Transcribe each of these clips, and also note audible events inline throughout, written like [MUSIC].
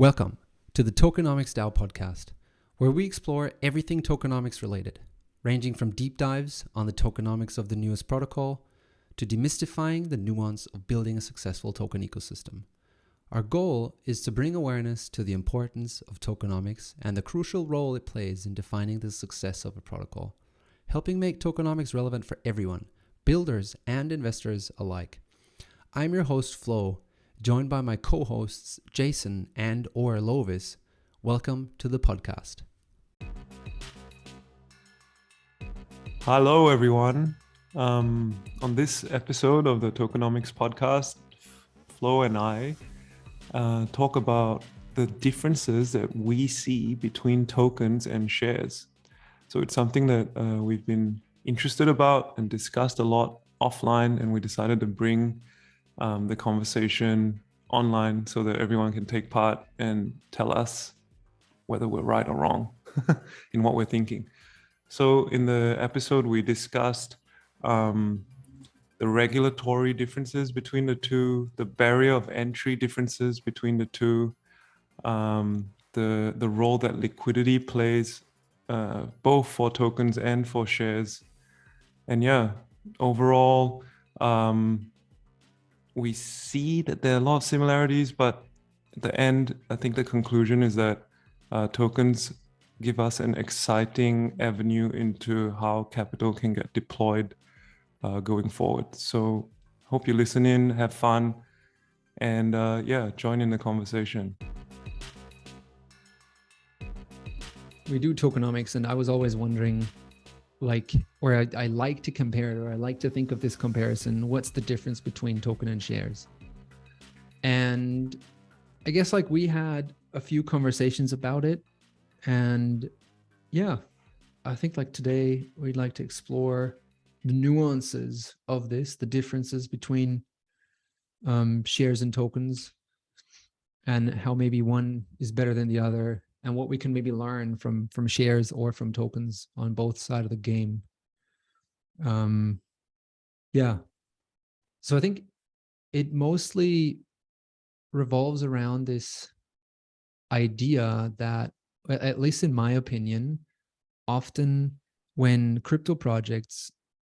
Welcome to the Tokenomics DAO podcast, where we explore everything tokenomics related, ranging from deep dives on the tokenomics of the newest protocol to demystifying the nuance of building a successful token ecosystem. Our goal is to bring awareness to the importance of tokenomics and the crucial role it plays in defining the success of a protocol, helping make tokenomics relevant for everyone, builders and investors alike. I'm your host, Flo, joined by my co-hosts Jason and or Lovis. Welcome to the podcast. Hello, everyone. Um, on this episode of the Tokenomics podcast, Flo and I uh, talk about the differences that we see between tokens and shares. So it's something that uh, we've been interested about and discussed a lot offline, and we decided to bring um, the conversation online so that everyone can take part and tell us whether we're right or wrong [LAUGHS] in what we're thinking. So, in the episode, we discussed um, the regulatory differences between the two, the barrier of entry differences between the two, um, the the role that liquidity plays uh, both for tokens and for shares, and yeah, overall, um, we see that there are a lot of similarities, but at the end, I think the conclusion is that uh, tokens give us an exciting avenue into how capital can get deployed uh, going forward. So, hope you listen in, have fun, and uh, yeah, join in the conversation. We do tokenomics, and I was always wondering like or I, I, like to compare it or i like to think of this comparison what's the difference between token and shares? And i guess like we had a few conversations about it and yeah i think like today we'd like to explore the nuances of this the differences between um, shares and tokens and how maybe one is better than the other and what we can maybe learn from from shares or from tokens on both side of the game. Um yeah. So i think it mostly revolves around this idea that at least in my opinion often when crypto projects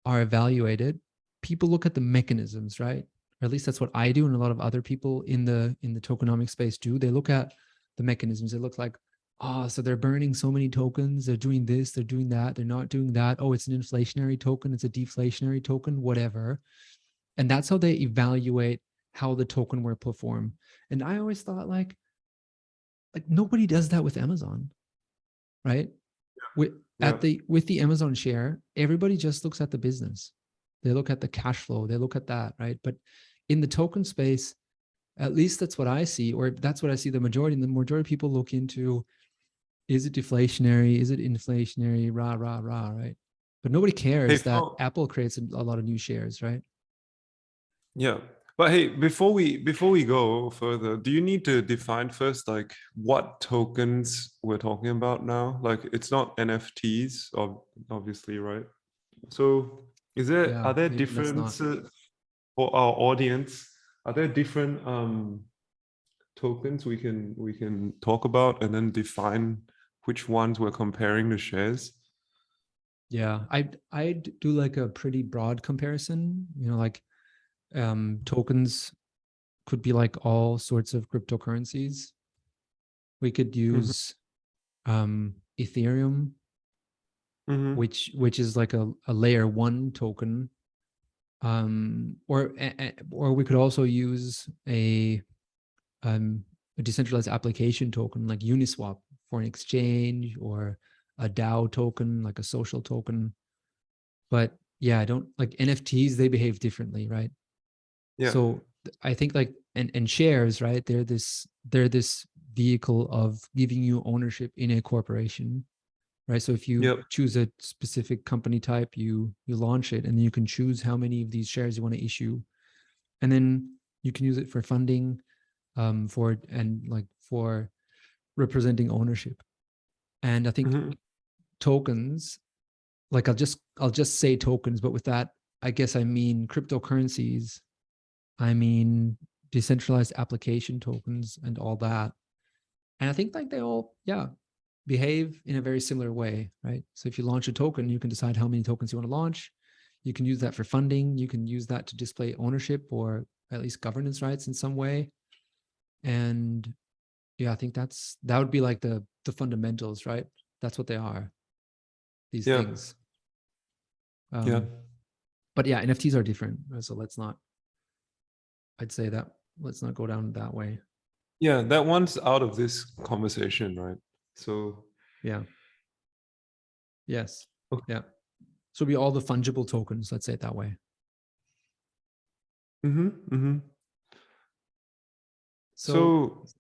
are evaluated people look at the mechanisms right? Or at least that's what i do and a lot of other people in the in the tokenomic space do. They look at the mechanisms. It looks like oh, so they're burning so many tokens. They're doing this, they're doing that, they're not doing that. Oh, it's an inflationary token, it's a deflationary token, whatever. And that's how they evaluate how the token will perform. And I always thought like, like nobody does that with Amazon, right? Yeah. With yeah. at the with the Amazon share, everybody just looks at the business. They look at the cash flow, they look at that, right? But in the token space, at least that's what I see, or that's what I see the majority. And the majority of people look into is it deflationary? Is it inflationary? Rah, rah, rah, right? But nobody cares hey, that Apple creates a, a lot of new shares, right? Yeah. But hey, before we before we go further, do you need to define first like what tokens we're talking about now? Like it's not NFTs, obviously, right? So is there yeah, are there differences for our audience? Are there different um tokens we can we can talk about and then define which ones we're comparing the shares? Yeah, I I'd do like a pretty broad comparison. You know, like um, tokens could be like all sorts of cryptocurrencies. We could mm-hmm. use mm-hmm. um, Ethereum, mm-hmm. which which is like a, a layer one token, um, or or we could also use a um, a decentralized application token like Uniswap, for an exchange or a DAO token, like a social token. But yeah, I don't like NFTs, they behave differently, right? Yeah. So I think like and, and shares, right? They're this they're this vehicle of giving you ownership in a corporation. Right. So if you yep. choose a specific company type, you you launch it and then you can choose how many of these shares you want to issue. And then you can use it for funding, um, for and like for representing ownership. And I think mm-hmm. tokens, like I'll just I'll just say tokens, but with that, I guess I mean cryptocurrencies. I mean decentralized application tokens and all that. and I think like they all, yeah, behave in a very similar way, right? So if you launch a token, you can decide how many tokens you want to launch. You can use that for funding. You can use that to display ownership or at least governance rights in some way. And yeah, I think that's that would be like the the fundamentals, right? That's what they are. These Yeah. things. Um, yeah. But yeah, NFTs are different. So let's not. I'd say that let's not go down that way. Yeah, that one's out of this conversation, right? So Yeah. Yes. Okay. Yeah. So be all the fungible tokens. Let's say it that way. mm-hmm mm-hmm So, So,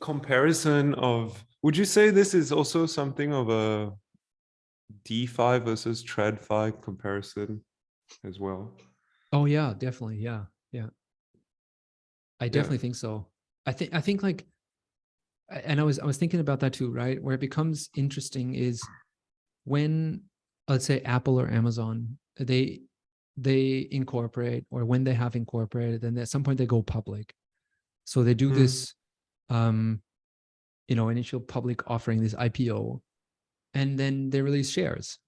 comparison of would you say this is also something of a DeFi versus TradFi comparison as well? oh yeah, definitely. Yeah. Yeah. I definitely think so. I think I think like and I was I was thinking about that too, right? Where it becomes interesting is when let's say Apple or Amazon, they they incorporate or when they have incorporated, then at some point they go public. So they do Mm. this um you know initial public offering, this IPO, and then they release shares.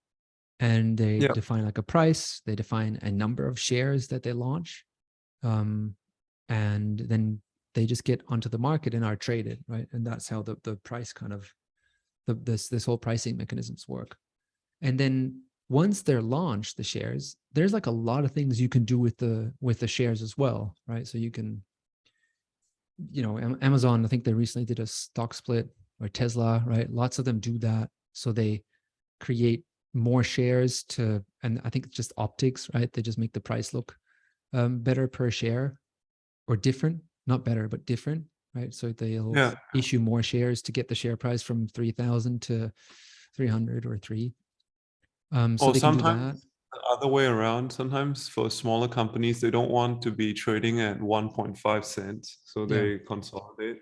And they Yeah. define like a price, they define a number of shares that they launch. Um, and then they just get onto the market and are traded, right? And that's how the the price kind of the this this whole pricing mechanisms work. And then once they're launched, the shares, there's like a lot of things you can do with the with the shares as well, right? So you can, you know, Amazon, I think they recently did a stock split or Tesla, right? Lots of them do that. So they create more shares to, and I think it's just optics, right? They just make the price look um, better per share or different, not better, but different, right? So they'll Yeah. issue more shares to get the share price from 3,000 to 300 or three. Um, so or they can do that. sometimes other way around. Sometimes for smaller companies, they don't want to be trading at 1.5 cents, so Yeah. they consolidate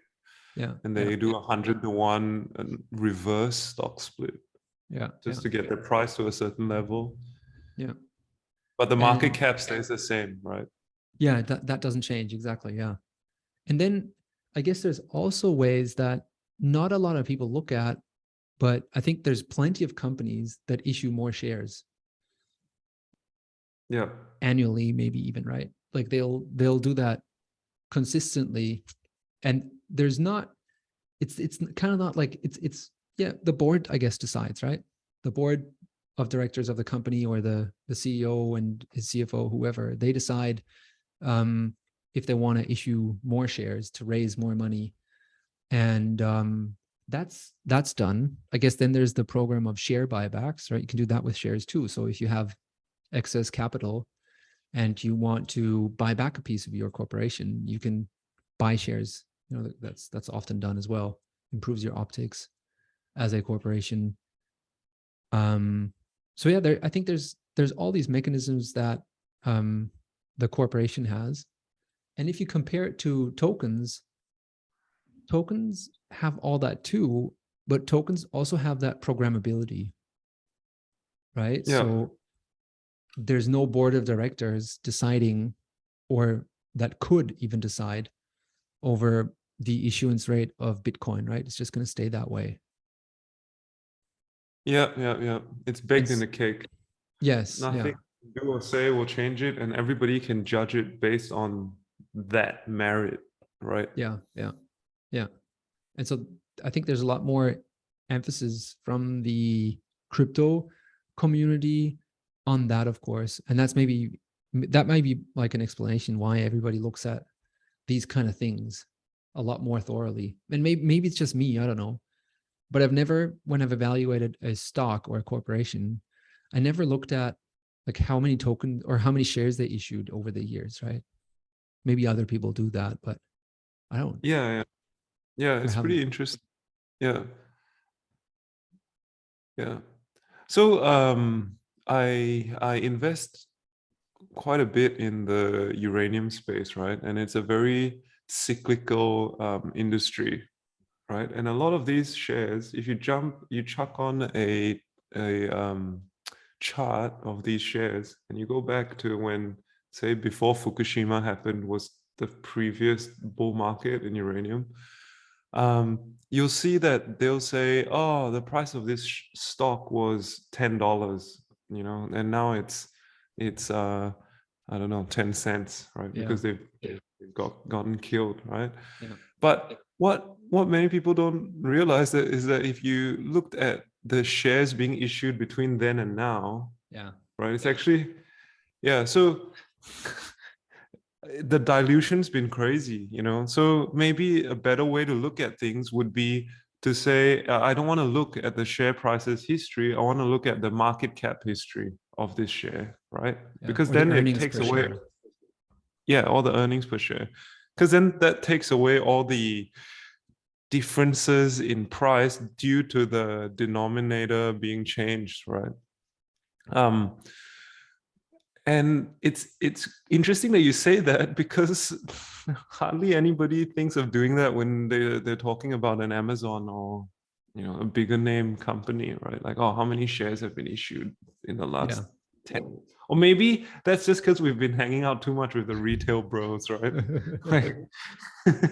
Yeah. and yeah, they do a hundred to one uh, reverse stock split yeah. just yeah. to get the price to a certain level. Yeah. But the market And- cap stays the same, right? Yeah, that, that doesn't change. Exactly. Yeah. And then I guess there's also ways that not a lot of people look at, but I think there's plenty of companies that issue more shares Yeah. annually, maybe even, right? Like they'll they'll do that consistently. And there's not it's it's kind of not like it's it's yeah, the board, I guess, decides, right? The board of directors of the company or the the CEO and his CFO, whoever, they decide um, if they want to issue more shares to raise more money, and um, that's that's done. I guess then there's the program of share buybacks, right? You can do that with shares too. So if you have excess capital and you want to buy back a piece of your corporation, you can buy shares. You know that's that's often done as well. Improves your optics as a corporation. Um, so yeah, there I think there's there's all these mechanisms that um, the corporation has, and if you compare it to tokens, tokens have all that too, but tokens also have that programmability, right? Yeah. So there's no board of directors deciding, or that could even decide over the issuance rate of Bitcoin, right? It's just going to stay that way. Yeah, yeah, yeah. It's baked in the cake. Yes. Nothing Yeah. you do or say will change it, and everybody can judge it based on that merit, right? Yeah, yeah, yeah. And so I think there's a lot more emphasis from the crypto community on that, of course. And that's maybe that might be like an explanation why everybody looks at these kind of things a lot more thoroughly. And maybe maybe it's just me, I don't know. But I've never, when I've evaluated a stock or a corporation, I never looked at like how many tokens or how many shares they issued over the years, right? Maybe other people do that, but I don't. Yeah, yeah, yeah. It's pretty interesting. Yeah, yeah. So um, I I invest quite a bit in the uranium space, right? And it's a very cyclical um, industry, right? And a lot of these shares, if you jump, you chuck on a a um, chart of these shares, and you go back to when, say, before Fukushima happened, was the previous bull market in uranium. um, you'll see that they'll say, "Oh, the price of this stock was ten dollars," you know, and now it's it's uh, I don't know, ten cents, right? Yeah. Because they've, they've got gotten killed, right? Yeah. But what what many people don't realize that is that if you looked at the shares being issued between then and now, Yeah. right? It's actually, yeah. So [LAUGHS] the dilution's been crazy, you know. So maybe a better way to look at things would be to say, uh, I don't want to look at the share prices history. I want to look at the market cap history of this share, right? Yeah, Because or the then it takes away, share. yeah, all the earnings per share. Because then that takes away all the differences in price due to the denominator being changed, right? Um, and it's it's interesting that you say that [LAUGHS] because hardly anybody thinks of doing that when they they're talking about an Amazon or you know a bigger name company, right? Like, oh, how many shares have been issued in the last Yeah. 10 or maybe that's just because we've been hanging out too much with the retail bros, right? [LAUGHS] Like-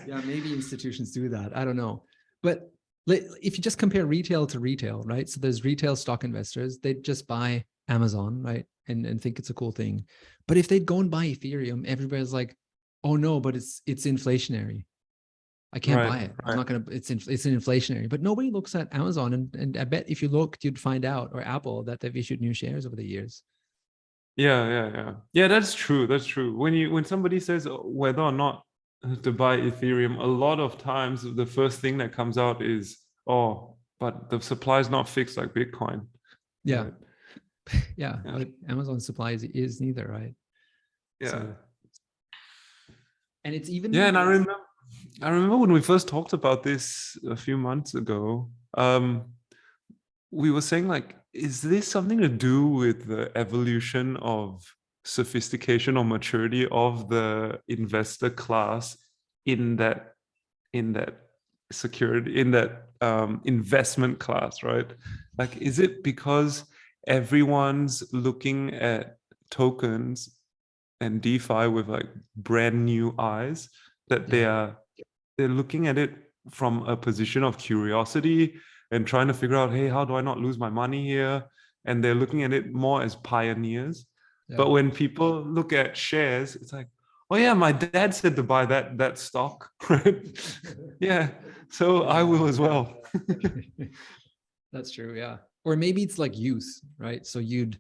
yeah, maybe institutions do that. I don't know. But if you just compare retail to retail, right? So there's retail stock investors, they just buy Amazon, right? And and think it's a cool thing. But if they'd go and buy Ethereum, everybody's like, oh no, but it's it's inflationary. I can't Right, buy it. I'm not gonna it's in, it's an inflationary. But nobody looks at Amazon and, and I bet if you looked, you'd find out, or Apple, that they've issued new shares over the years. Yeah, yeah, yeah. Yeah, that's true. That's true. When you when somebody says uh, whether or not to buy Ethereum, a lot of times the first thing that comes out is, oh, but the supply is not fixed like Bitcoin. Yeah. right? [LAUGHS] Yeah. Yeah. But Amazon supplies is, is neither, right? Yeah. So- And it's even Yeah, and I remember I remember when we first talked about this a few months ago. Um, we were saying like, is this something to do with the evolution of sophistication or maturity of the investor class in that in that security in that um, investment class, right? Like, is it because everyone's looking at tokens and DeFi with like brand new eyes that they mm-hmm. are they're looking at it from a position of curiosity and trying to figure out, hey, how do I not lose my money here? And they're looking at it more as pioneers. But when people look at shares, it's like, oh yeah, my dad said to buy that that stock, [LAUGHS] right? [LAUGHS] yeah, so I will as well. [LAUGHS] That's true. Yeah. Or maybe it's like use, right? So you'd,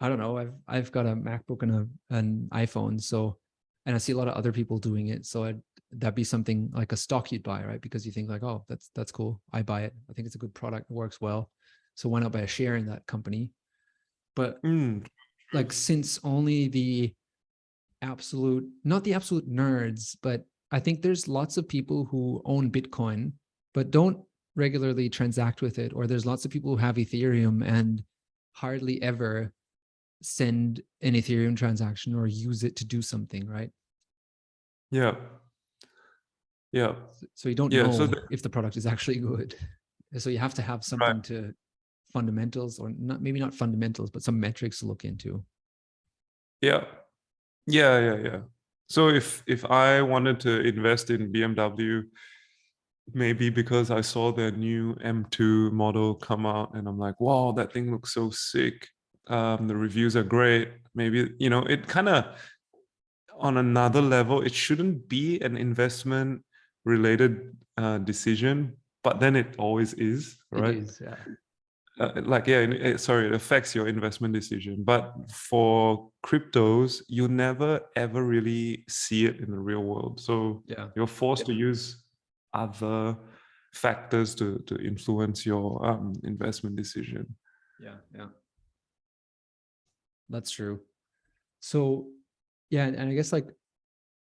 I don't know. I've I've got a MacBook and a an iPhone, so and I see a lot of other people doing it. So I'd, that'd be something like a stock you'd buy, right? Because you think like, oh, that's that's cool. I buy it. I think it's a good product. It works well. So why not buy a share in that company? But Mm, like since only the absolute not the absolute nerds but i think there's lots of people who own bitcoin but don't regularly transact with it or there's lots of people who have ethereum and hardly ever send an ethereum transaction or use it to do something right yeah. Yeah. so you don't Yeah, know so the- if the product is actually good [LAUGHS] so you have to have something to fundamentals or not maybe not fundamentals but some metrics to look into Yeah. Yeah, yeah, yeah. So if if I wanted to invest in BMW, maybe because I saw their new M2 model come out and I'm like, wow, that thing looks so sick. Um, the reviews are great. Maybe, you know, it kind of on another level, it shouldn't be an investment related uh, decision, but then it always is, right? is yeah uh, like yeah it- sorry it affects your investment decision but for cryptos you never ever really see it in the real world so yeah you're forced to use other factors to to influence your um, investment decision Yeah, yeah. That's true. So, yeah, and and I guess like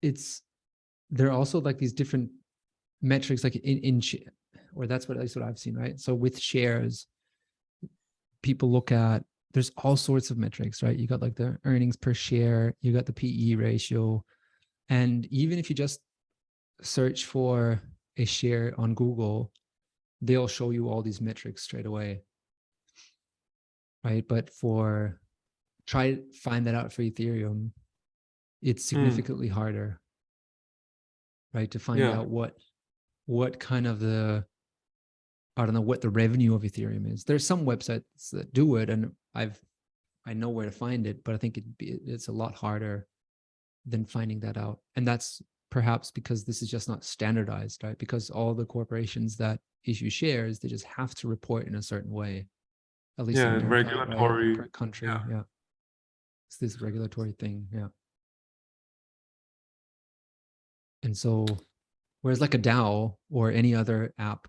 it's there are also like these different metrics, like in in or that's what at least what I've seen, right? So with shares, people look at there's all sorts of metrics, right? You got like the earnings per share, you got the PE ratio, and even if you just search for a share on Google, they'll show you all these metrics straight away right? But for try to find that out for Ethereum, it's hmm. significantly harder, right? To find Yeah. out what what kind of the I don't know what the revenue of Ethereum is. There's some websites that do it, and I've I know where to find it, but I think it'd be, it's a lot harder than finding that out. And that's perhaps because this is just not standardized, right? Because all the corporations that issue shares, they just have to report in a certain way. At least in Yeah, America, regulatory- per country. yeah. Yeah. It's this regulatory thing. Yeah. And so, whereas like a DAO or any other app,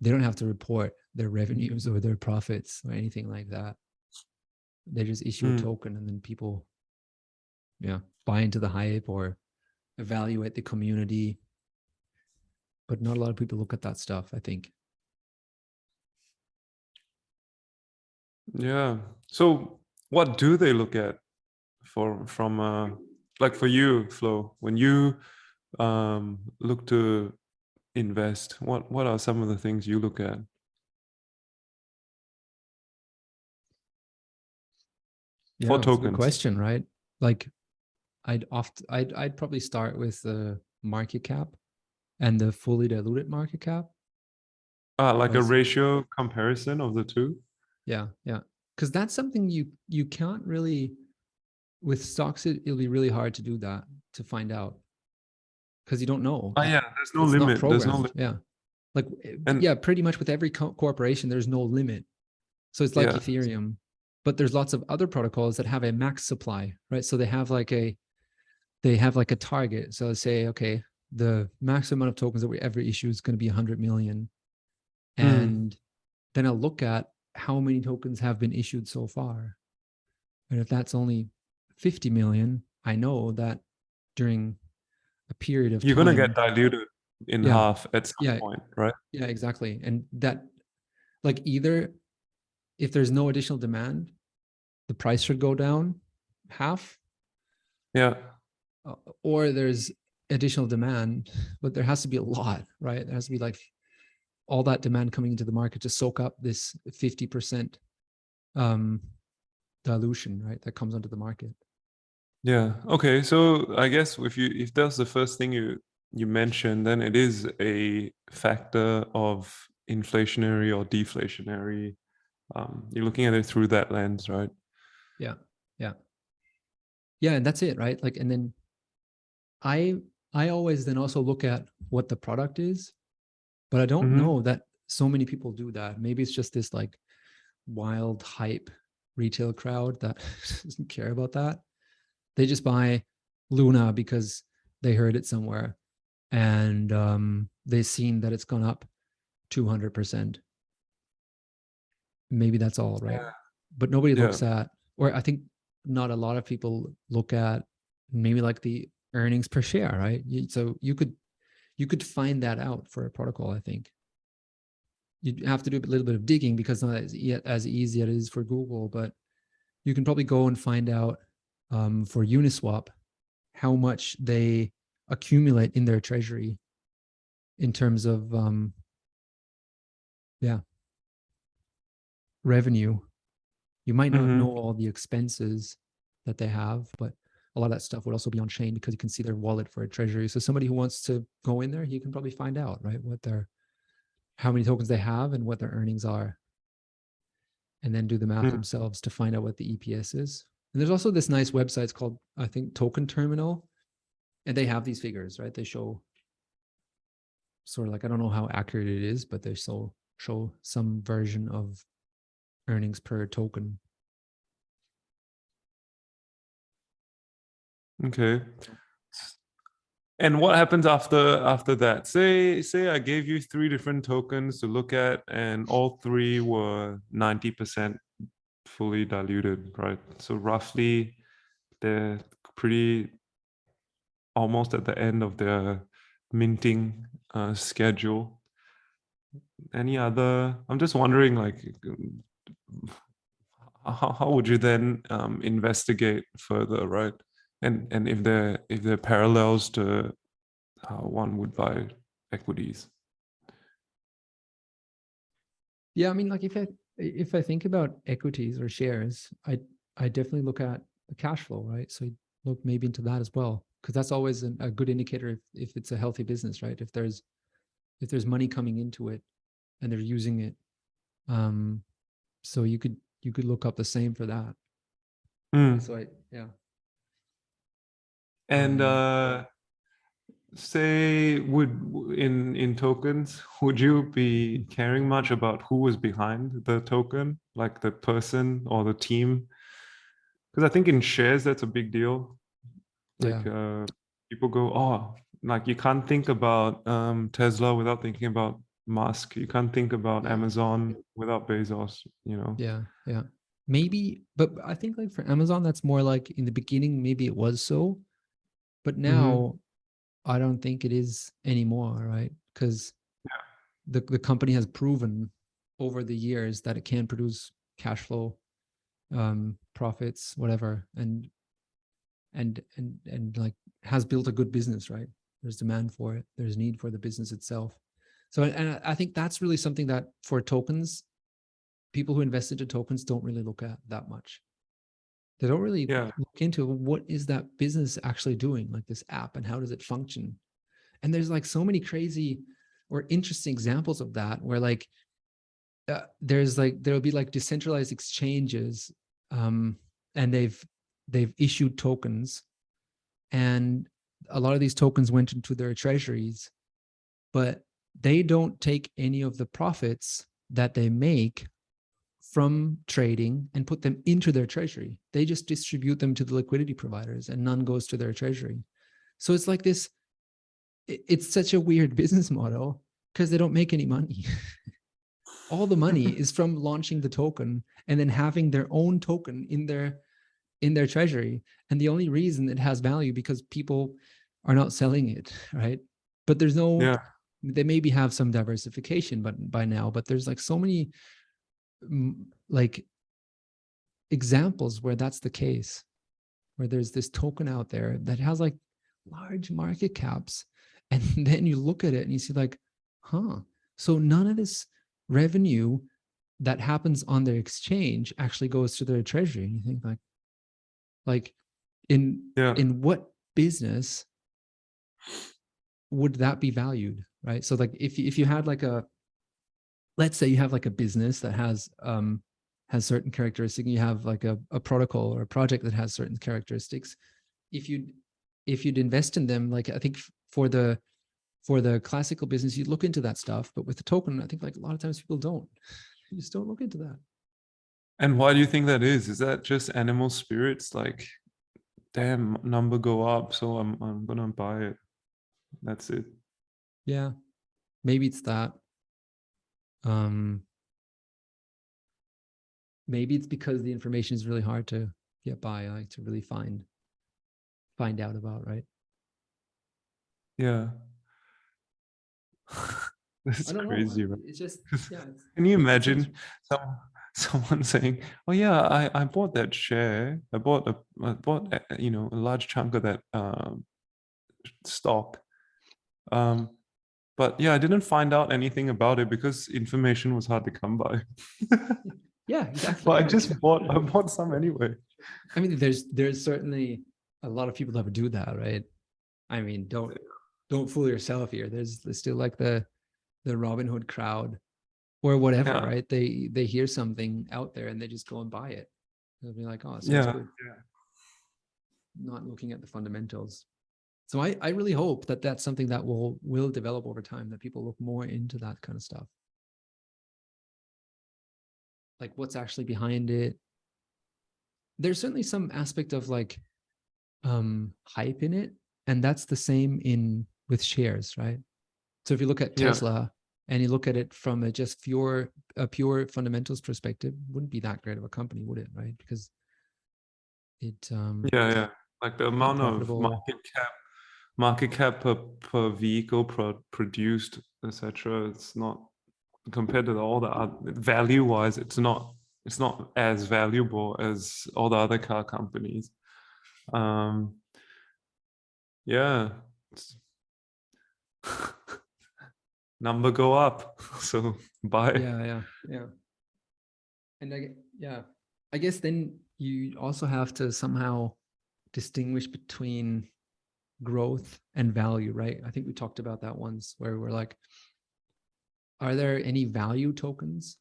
they don't have to report their revenues or their profits or anything like that. They just issue Hmm. a token and then people, yeah, buy into the hype or evaluate the community. But not a lot of people look at that stuff, I think. Yeah. So what do they look at for from uh like for you, Flo, when you um look to invest, what what are some of the things you look at? Yeah, For it's a good tokens. question, right? Like, I'd oft I'd I'd probably start with the market cap and the fully diluted market cap. Uh like a ratio comparison of the two? Yeah, yeah, because that's something you you can't really with stocks. It, it'll be really hard to do that to find out because you don't know. Oh yeah, there's no It's limit. There's no limit. Yeah, like eh, And- yeah, pretty much with every co- corporation, there's no limit. So it's like Yeah. Ethereum, but there's lots of other protocols that have a max supply, right? So they have like a they have like a target. So let's say, okay, the maximum amount of tokens that we ever issue is going to be 100 million, Hmm. and then I'll look at how many tokens have been issued so far, and if that's only 50 million, I know that during a period of You're time, gonna get diluted in Yeah. half at some Yeah. point, right? yeah, exactly. And that, like, either if there's no additional demand, the price should go down half, Yeah. Uh, or there's additional demand, but there has to be a lot, right? There has to be like all that demand coming into the market to soak up this 50% um, dilution, right? That comes onto the market. Yeah. Okay. So I guess if you if that's the first thing you you mentioned, then it is a factor of inflationary or deflationary. Um, you're looking at it through that lens, right? yeah yeah yeah and that's it right like and then i i always then also look at what the product is but i don't Mhm. know that so many people do that maybe it's just this like wild hype retail crowd that [LAUGHS] doesn't care about that they just buy luna because they heard it somewhere and um they've seen that it's gone up 200% maybe that's all right Yeah. but nobody Yeah. looks at or i think not a lot of people look at maybe like the earnings per share right? So you could you could find that out for a protocol i think. You'd have to do a little bit of digging because not as, as easy as it is for google but you can probably go and find out um, for uniswap how much they accumulate in their treasury in terms of um, yeah revenue. You might not Mhm. know all the expenses that they have but a lot of that stuff would also be on chain because you can see their wallet for a treasury. So somebody who wants to go in there he can probably find out right what their how many tokens they have and what their earnings are. And then do the math Hmm. themselves to find out what the eps is. And there's also this nice website it's called i think token terminal. And they have these figures right? They show sort of like i don't know how accurate it is but they so show some version of earnings per token Okay. And what happens after after that? Say say I gave you three different tokens to look at, and all three were ninety percent fully diluted, right? So roughly, they're pretty almost at the end of their minting uh, schedule. Any other? I'm just wondering, like, how how would you then um, investigate further, right? And and if there if there are parallels to how one would buy equities Yeah, I mean, like if I if I think about equities or shares, I I definitely look at the cash flow, right? So you look maybe into that as well, because that's always an, a good indicator if if it's a healthy business, right? If there's if there's money coming into it and they're using it um so you could you could look up the same for that Mm. so i yeah And Um, uh, say, would in in tokens, [LAUGHS] would you be caring much about who was behind the token, like the person or the team? Because I think in shares that's a big deal. Like uh, people go, oh, like you can't think about um, Tesla without thinking about Musk. You can't think about Amazon without Bezos. You know. yeah yeah maybe but i think like for amazon that's more like in the beginning maybe it was so but now i don't think it is anymore right? Because the, the company has proven over the years that it can produce cash flow um profits whatever and and and and like has built a good business right? There's demand for it. There's need for the business itself. So and I- i think that's really something that for tokens people who invest into tokens don't really look at that much they don't really Yeah. look into what is that business actually doing like this app and how does it function and there's like so many crazy or interesting examples of that where like uh, there's like there'll be like decentralized exchanges um and they've they've issued tokens and a lot of these tokens went into their treasuries but they don't take any of the profits that they make from trading and put them into their treasury. They just distribute them to the liquidity providers and none goes to their treasury. So it's like this it's such a weird [LAUGHS] business model because they don't make any money. [LAUGHS] All the money is from [LAUGHS] launching the token and then having their own token in their in their treasury. And the only reason it has value because people are not selling it right? But there's no Yeah. they maybe have some diversification but by now but there's like so many like examples where that's the case where there's this token out there that has like large market caps [LAUGHS] and then you look at it and you see like huh so none of this revenue that happens on their exchange actually goes to their treasury and you think like like in Yeah. in what business would that be valued right so like if if you had like a let's say you have like a business that has um has certain characteristics you have like a, a protocol or a project that has certain characteristics if you if you'd invest in them like i think for the for the classical business you'd look into that stuff but with the token i think like a lot of times people don't you just don't look into that And why do you think that is? Is that just animal spirits? Like, damn, number go up, so I'm I'm gonna buy it. That's it. yeah maybe it's that um maybe it's because the information is really hard to get by like to really find find out about right Yeah. [LAUGHS] this is crazy, know. right? It's just yeah. It's, Can you imagine some [LAUGHS] someone saying, "Oh yeah, I I bought that share. I bought a I bought a, you know a large chunk of that um, stock, um, but yeah, I didn't find out anything about it because information was hard to come by. [LAUGHS] Yeah, exactly. [LAUGHS] but I just bought I bought some anyway. I mean, there's there's certainly a lot of people that would do that, right? I mean, don't don't fool yourself here. There's, there's still like the the Robinhood crowd or whatever, Yeah. right? They they hear something out there and they just go and buy it. They'll be like, oh, Yeah, good. Not looking at the fundamentals. So I I really hope that that's something that will will develop over time. That people look more into that kind of stuff. Like what's actually behind it. There's certainly some aspect of like um hype in it and that's the same in with shares right so if you look at Yeah. tesla and you look at it from a just pure a pure fundamentals perspective wouldn't be that great of a company would it right because it um Yeah, yeah. Like the amount of market cap, market cap per, per vehicle pro- produced, etc. It's not compared to all the other, value wise. It's not. It's not as valuable as all the other car companies. Um. Yeah. [LAUGHS] Number go up, [LAUGHS] so buy. yeah yeah yeah and i yeah i guess then you also have to somehow distinguish between growth and value right i think we talked about that once where we're like are there any value tokens?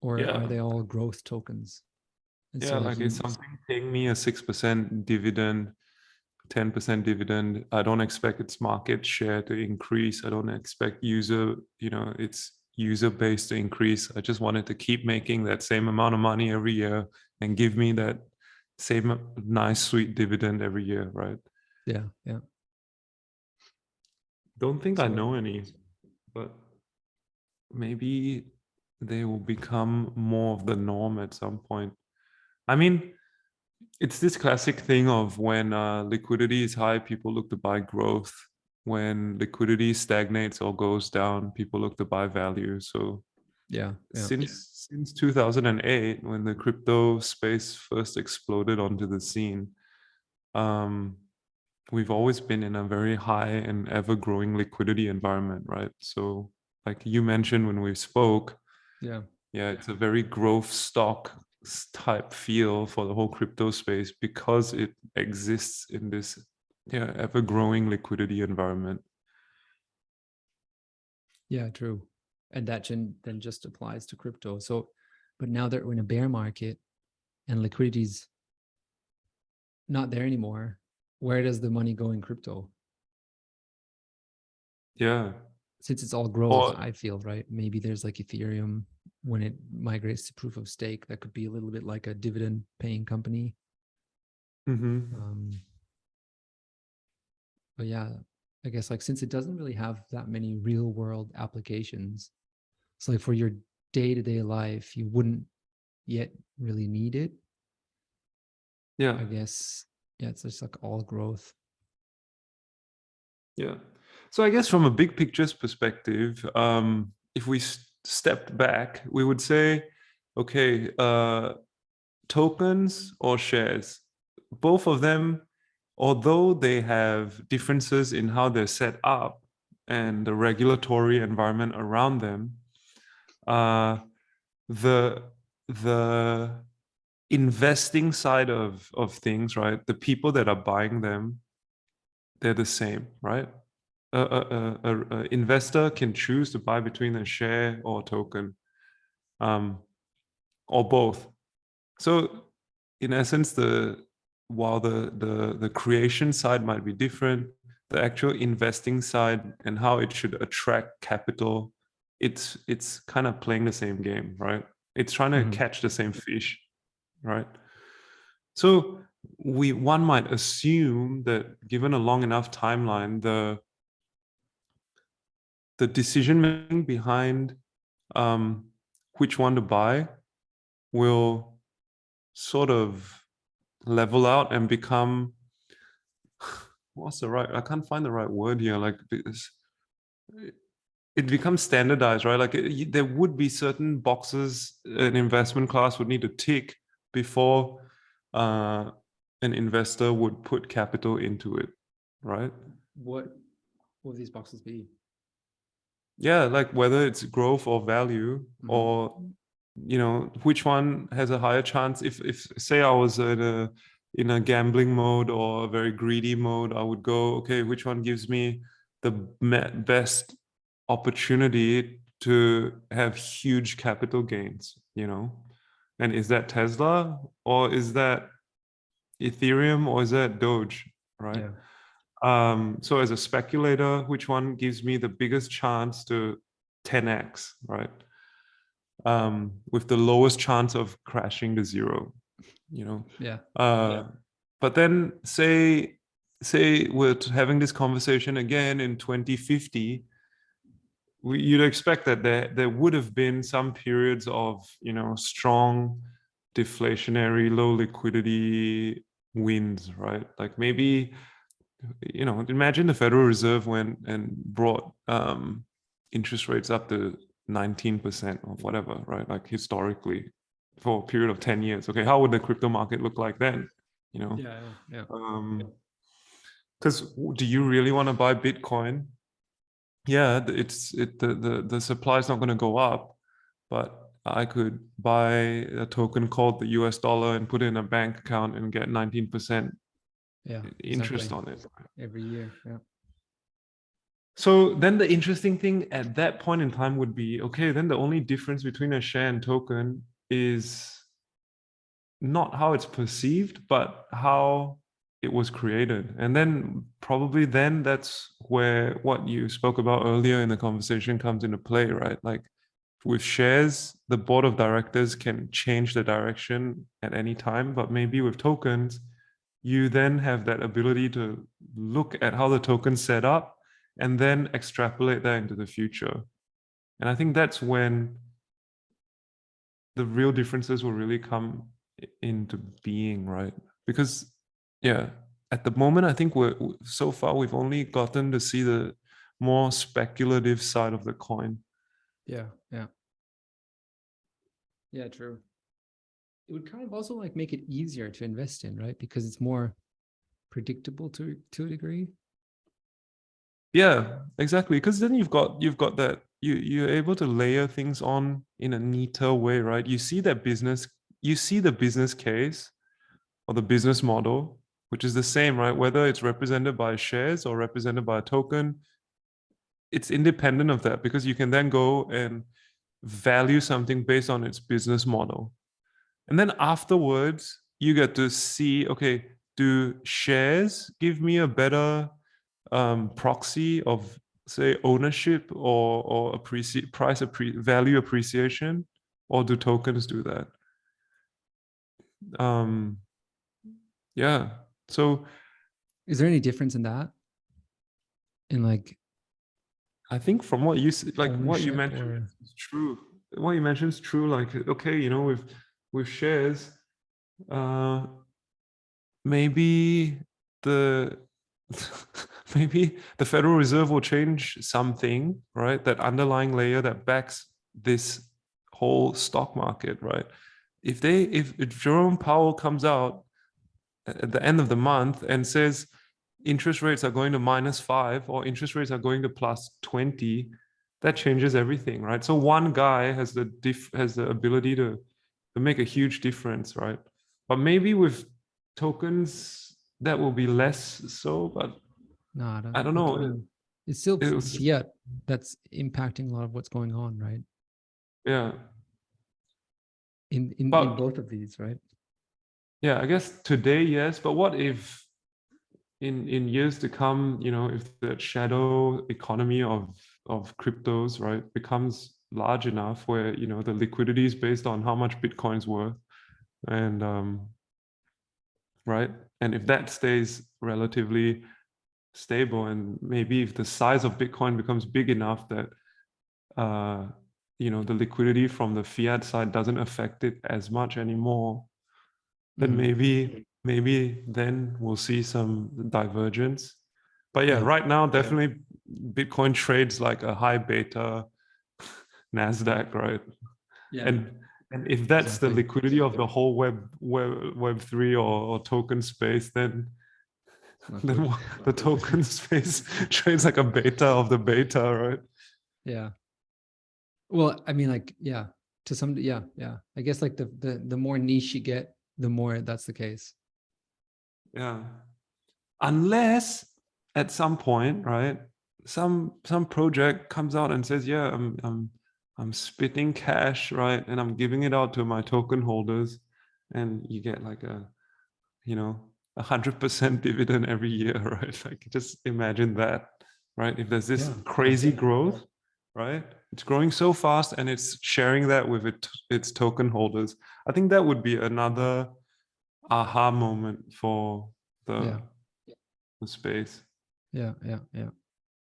Or Yeah. are they all growth tokens? And Yeah, so, like it's something paying me a six percent dividend, ten percent dividend. I don't expect its market share to increase. I don't expect user, you know, its user base to increase. I just wanted to keep making that same amount of money every year and give me that same nice sweet dividend every year, right? yeah, yeah. Don't think I know any, but maybe they will become more of the norm at some point. I mean, it's this classic thing of when uh, liquidity is high, people look to buy growth. When liquidity stagnates or goes down, people look to buy value. So Yeah. yeah. since since 2008, when the crypto space first exploded onto the scene, um, we've always been in a very high and ever growing liquidity environment, right? So, like you mentioned when we spoke, Yeah. yeah, it's a very growth stock type feel for the whole crypto space because it exists in this yeah ever growing liquidity environment. Yeah, true. And that then just applies to crypto. So, but now that we're in a bear market and liquidity's not there anymore, where does the money go in crypto? Yeah, Since it's all growth, Or- I feel, right? Maybe there's like Ethereum when it migrates to proof of stake, that could be a little bit like a dividend paying company. hmm Um, but yeah, I guess like since it doesn't really have that many real world applications, it's like for your day to day life, you wouldn't yet really need it. yeah. I guess yeah, it's just like all growth. Yeah. So I guess from a big pictures perspective, um, if we s- stepped back, we would say, okay, uh, tokens or shares, both of them, although they have differences in how they're set up and the regulatory environment around them, uh, the the investing side of of things, right? The people that are buying them, they're the same, right? A, a, a, a- investor can choose to buy between a share or a token, um, or both. So, in essence, the while the the the creation side might be different, the actual investing side and how it should attract capital, it's it's kind of playing the same game, right? It's trying to Mhm. catch the same fish, right? So we one might assume that given a long enough timeline, the the decision making behind um, which one to buy will sort of level out and become [SIGHS] what's the right i can't find the right word here like because it- becomes standardized right like it, there would be certain boxes an investment class would need to tick before uh, an investor would put capital into it right What will these boxes be? yeah like whether it's growth or value Mhm. or you know which one has a higher chance if if say i was in a in a gambling mode or a very greedy mode i would go okay which one gives me the best opportunity to have huge capital gains you know and is that tesla or is that ethereum or is that doge right Yeah. um, so as a speculator, which one gives me the biggest chance to 10x, right? Um, with the lowest chance of crashing to zero, you know. Yeah. Uh, But then say say we're having this conversation again in 2050, we, you'd expect that there there would have been some periods of you know strong deflationary, low liquidity winds, right? Like maybe you know imagine the Federal Reserve went and brought um, interest rates up to 19% or whatever, right? Like historically for a period of 10 years. Okay, how would the crypto market look like then? You know, Yeah. Yeah. um because do you really want to buy bitcoin yeah it's it the the, the supply is not going to go up but i could buy a token called the us dollar and put it in a bank account and get 19% Yeah. interest exactly. on it every year. Yeah. So then the interesting thing at that point in time would be okay, then the only difference between a share and token is not how it's perceived, but how it was created. And then probably then that's where what you spoke about earlier in the conversation comes into play, right? Like with shares, the board of directors can change the direction at any time, but maybe with tokens, you then have that ability to look at how the token's set up and then extrapolate that into the future. And I think that's when the real differences will really come into being, right? Because, yeah, at the moment, I think we're so far we've only gotten to see the more speculative side of the coin. Yeah, yeah. Yeah, true. It would kind of also like make it easier to invest in, right? Because it's more predictable to to a degree. Yeah, exactly. Because then you've got you've got that you you're able to layer things on in a neater way, right? You see that business, you see the business case or the business model, which is the same, right? Whether it's represented by shares or represented by a token, it's independent of that because you can then go and value something based on its business model. And then afterwards, you get to see, okay, do shares give me a better um, proxy of say ownership or or appreciate price appre- value appreciation or do tokens do that um yeah so Is there any difference in that? In like i think from what you like what you mentioned or- is true what you mentioned is true like okay you know with with shares uh maybe the [LAUGHS] maybe the Federal Reserve will change something, right? That underlying layer that backs this whole stock market, right? If they if, if Jerome Powell comes out at the end of the month and says interest rates are going to minus five or interest rates are going to plus 20, that changes everything, right? So one guy has the diff has the ability to to make a huge difference, right? But maybe with tokens that will be less so, but no, I don't, I don't know. so. It's still it was- fiat that's impacting a lot of what's going on, right? yeah. In in, in both of these, right? Yeah, I guess today, yes. But what if in in years to come, you know, if the shadow economy of of cryptos, right, becomes large enough where, you know, the liquidity is based on how much Bitcoin's worth and um right? And if that stays relatively stable and maybe if the size of Bitcoin becomes big enough that uh you know the liquidity from the fiat side doesn't affect it as much anymore then Mhm. maybe maybe then we'll see some divergence but yeah Yeah. right now definitely bitcoin trades like a high beta [LAUGHS] nasdaq right Yeah. and and if that's the Exactly. liquidity of the whole web web web 3 or, or token space then [LAUGHS] then [LAUGHS] the token space trades like a beta of the beta right Yeah. Well, I mean, like, yeah, to some, yeah, yeah. I guess like the the the more niche you get, the more that's the case. Yeah. Unless at some point, right, some some project comes out and says, yeah, I'm I'm I'm spitting cash, right, and I'm giving it out to my token holders, and you get like a, you know, a hundred percent [LAUGHS] dividend every year, right? Like just imagine that, right? If there's this Yeah. crazy growth, right? It's growing so fast and it's sharing that with it, its token holders. I think that would be another aha moment for the, Yeah. the space. Yeah, yeah, yeah.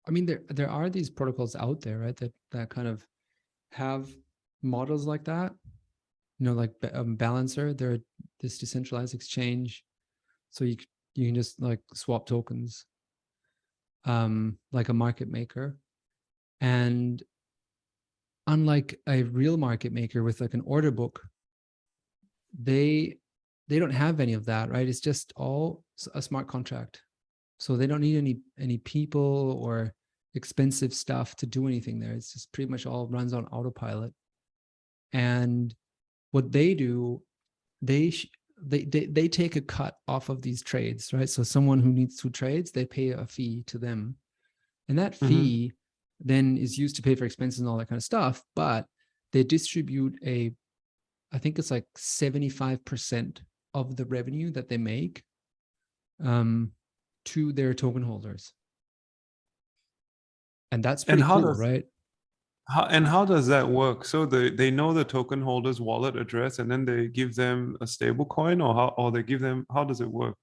I mean, there there are these protocols out there, right? That that kind of have models like that. You know, like um, Balancer, they're this decentralized exchange, so you you can just like swap tokens, um, like a market maker, and unlike a real market maker with like an order book, they they don't have any of that, right? It's just all a smart contract. So they don't need any any people or expensive stuff to do anything there. It's just pretty much all runs on autopilot. And what they do they sh- they, they they take a cut off of these trades right? So someone who needs two trades they pay a fee to them. And that Mhm. fee then is used to pay for expenses and all that kind of stuff. But they distribute a, I think it's like 75% of the revenue that they make um, to their token holders. And that's And pretty how cool, does- right? How, and how does that work? So they, they know the token holder's wallet address and then they give them a stable coin or how or they give them how does it work?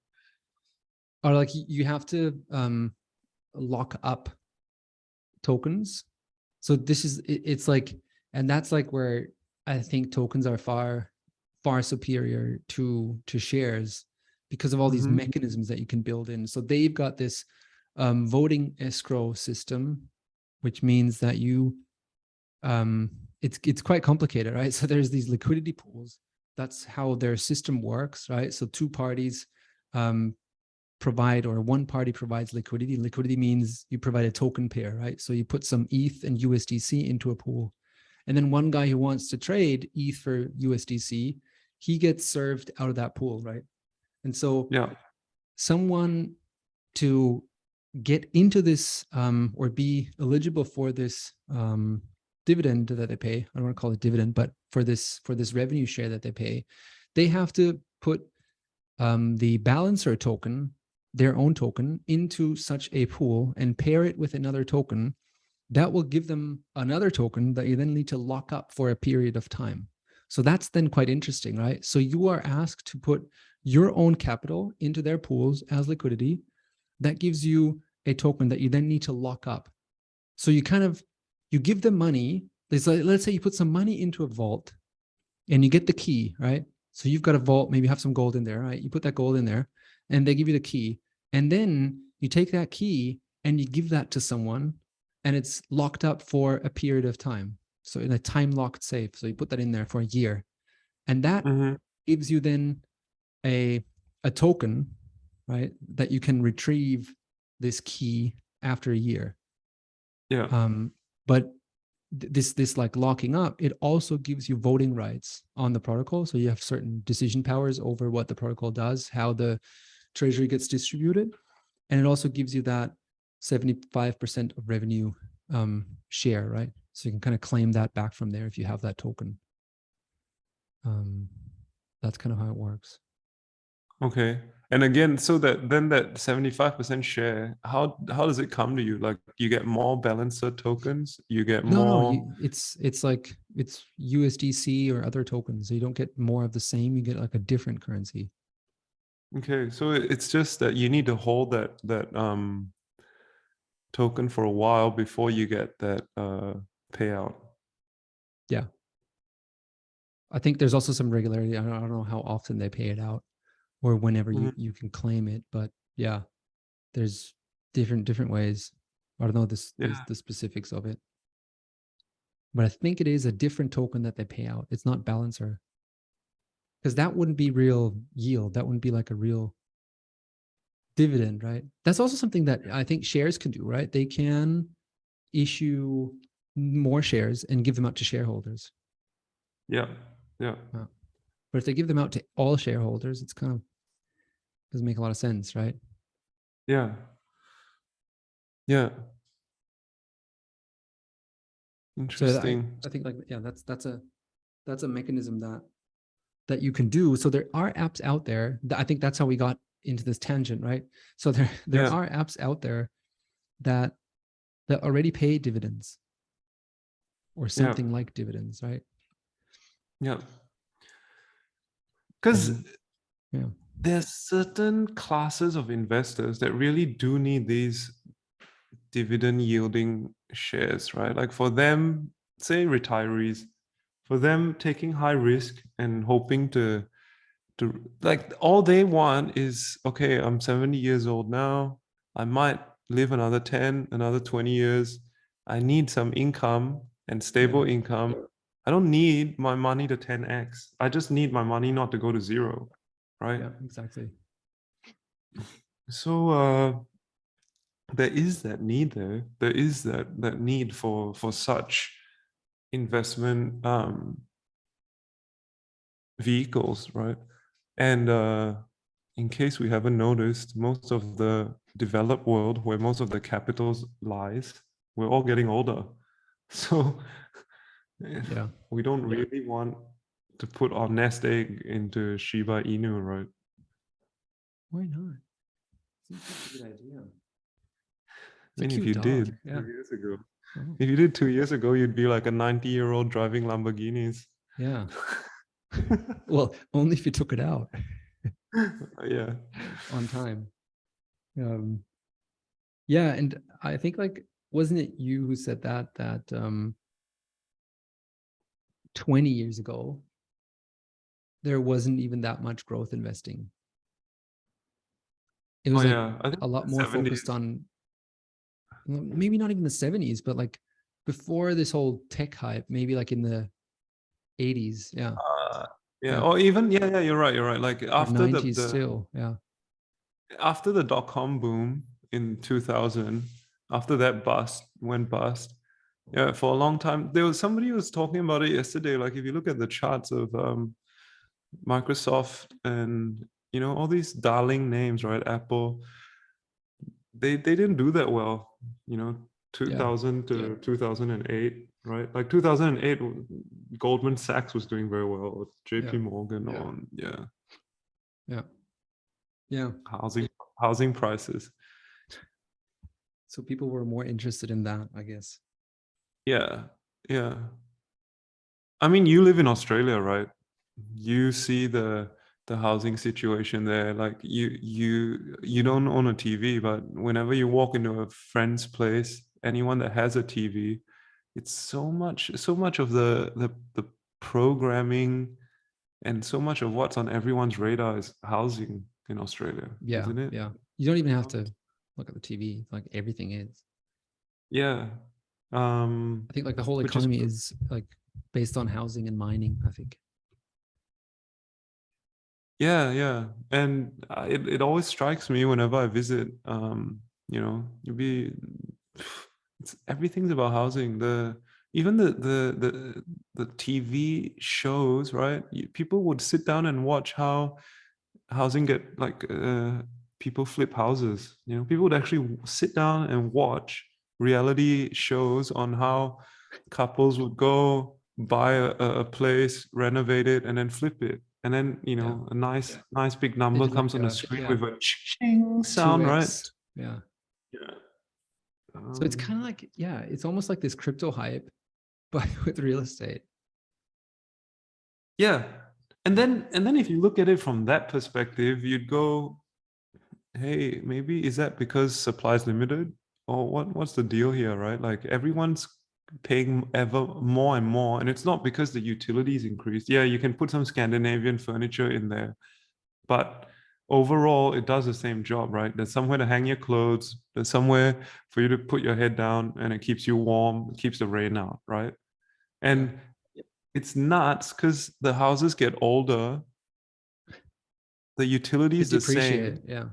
Or like you have to um, lock up tokens. So this is it, it's like, and that's like where I think tokens are far far superior to to shares because of all these Mhm. mechanisms that you can build in. So they've got this um, voting escrow system, which means that you um, it's it's quite complicated, right? [LAUGHS] So there's these liquidity pools. That's how their system works, right? So two parties um, provide, or one party provides liquidity. Liquidity means you provide a token pair, right? So you put some ETH and USDC into a pool, and then one guy who wants to trade ETH for USDC, he gets served out of that pool, right? And so Yeah. someone to get into this um, or be eligible for this um, dividend that they pay i don't want to call it dividend but for this for this revenue share that they pay they have to put um, the balancer token their own token into such a pool and pair it with another token that will give them another token that you then need to lock up for a period of time. So that's then quite interesting right? So you are asked to put your own capital into their pools as liquidity that gives you a token that you then need to lock up. So you kind of you give them money. Let's, say you put some money into a vault and you get the key right? So you've got a vault maybe have some gold in there right? You put that gold in there and they give you the key and then you take that key and you give that to someone and it's locked up for a period of time so in a time locked safe so you put that in there for a year and that Mhm. gives you then a a token right that you can retrieve this key after a year Yeah. um but th- this this like locking up it also gives you voting rights on the protocol so you have certain decision powers over what the protocol does how the treasury gets distributed and it also gives you that 75% of revenue um share right? So you can kind of claim that back from there if you have that token. Um that's kind of how it works. Okay. And again, so that then that 75% share, how how does it come to you? Like you get more balancer tokens, you get no more no it's it's like it's usdc or other tokens. So you don't get more of the same you get like a different currency Okay, so it's just that you need to hold that that um token for a while before you get that uh payout. Yeah, I think there's also some regularity. I don't, I don't know how often they pay it out or whenever you, Mhm. you can claim it, but yeah, there's different different ways. I don't know this, this Yeah. the specifics of it. But I think it is a different token that they pay out. It's not balancer. Because that wouldn't be real yield. That wouldn't be like a real dividend, right? That's also something that I think shares can do, right? They can issue more shares and give them out to shareholders. Yeah. Yeah. But if they give them out to all shareholders, it's kind of doesn't make a lot of sense, right? Yeah. Yeah. So I- Interesting. I, think like yeah, that's that's a that's a mechanism that that you can do. So there are apps out there. That I think that's how we got into this tangent, right? So there [LAUGHS] there Yeah. are apps out there that that already pay dividends or something like dividends, right? Yeah. Because yeah. there's certain classes of investors that really do need these dividend yielding shares, right? Like for them, say retirees, for them taking high risk and hoping to to like all they want is okay, I'm 70 years old now. I might live another 10, another 20 years. I need some income and stable income. I don't need my money to 10x. I just need my money not to go to zero, right? Yeah, exactly. So uh, there is that need there. There is that that need for for such investment um, vehicles, right? And uh, in case we haven't noticed, most of the developed world where most of the capitals lies, we're all getting older. [LAUGHS] So Yeah. we don't really want to put our nest egg into Shiba Inu, right? Why not? Seems like a good idea. It's I a mean, if you dog, did yeah. years ago, if you did two years ago, you'd be like a 90 year old driving Lamborghinis. yeah. [LAUGHS] Well, only if you took it out [LAUGHS] yeah. on time. Um, yeah, and I think like wasn't it you who said that that um 20 years ago there wasn't even that much growth investing. It Oh, was like yeah. A lot more 70s. focused on maybe not even the 70s, but like before this whole tech hype, maybe like in the 80s, yeah. Uh, yeah. Yeah. Or even, yeah, yeah, you're right. You're right. Like after the, 90s the still, yeah. after the dot com boom in 2000, after that bust went bust, yeah, for a long time, there was somebody was talking about it yesterday. Like, if you look at the charts of um, Microsoft and you know all these darling names, right? Apple, they they didn't do that well. You know, 2000 to yeah. 2008, right? Like 2008, Goldman Sachs was doing very well. J.P. Morgan yeah. on yeah Yeah. Yeah. housing housing prices. So people were more interested in that, I guess. Yeah, yeah. I mean, you live in Australia, right? You see the the housing situation there. Like you you you don't own a TV, but whenever you walk into a friend's place, anyone that has a TV, it's so much so much of the the the programming and so much of what's on everyone's radar is housing in Australia, Yeah. isn't it? Yeah. You don't even have to look at the TV. Like everything is. Yeah. Um I think like the whole Which is economy is like based on housing and mining, I think. Yeah, yeah, and uh, it it always strikes me whenever I visit. Um, you know, you be it's everything's about housing. The even the the the the TV shows, right? People would sit down and watch how housing get like uh, people flip houses. You know, people would actually sit down and watch reality shows on how couples would go buy a, a a place, renovate it, and then flip it. And then you Yeah. know a nice, nice big number did comes on the screen yeah. with a ching sound, right? 2x. Yeah. Yeah. So it's Um, kind of like, yeah, it's almost like this crypto hype, [LAUGHS] but with real estate. Yeah. And then and then if you look at it from that perspective, you'd go, hey, maybe is that because supply is limited? Or what what's the deal here, right? Like everyone's paying ever more and more. And it's not because the utilities increased. Yeah, you can put some Scandinavian furniture in there, but overall it does the same job, right? There's somewhere to hang your clothes, there's somewhere for you to put your head down and it keeps you warm, it keeps the rain out, right? And it's nuts because the houses get older. The utilities the same. Yeah.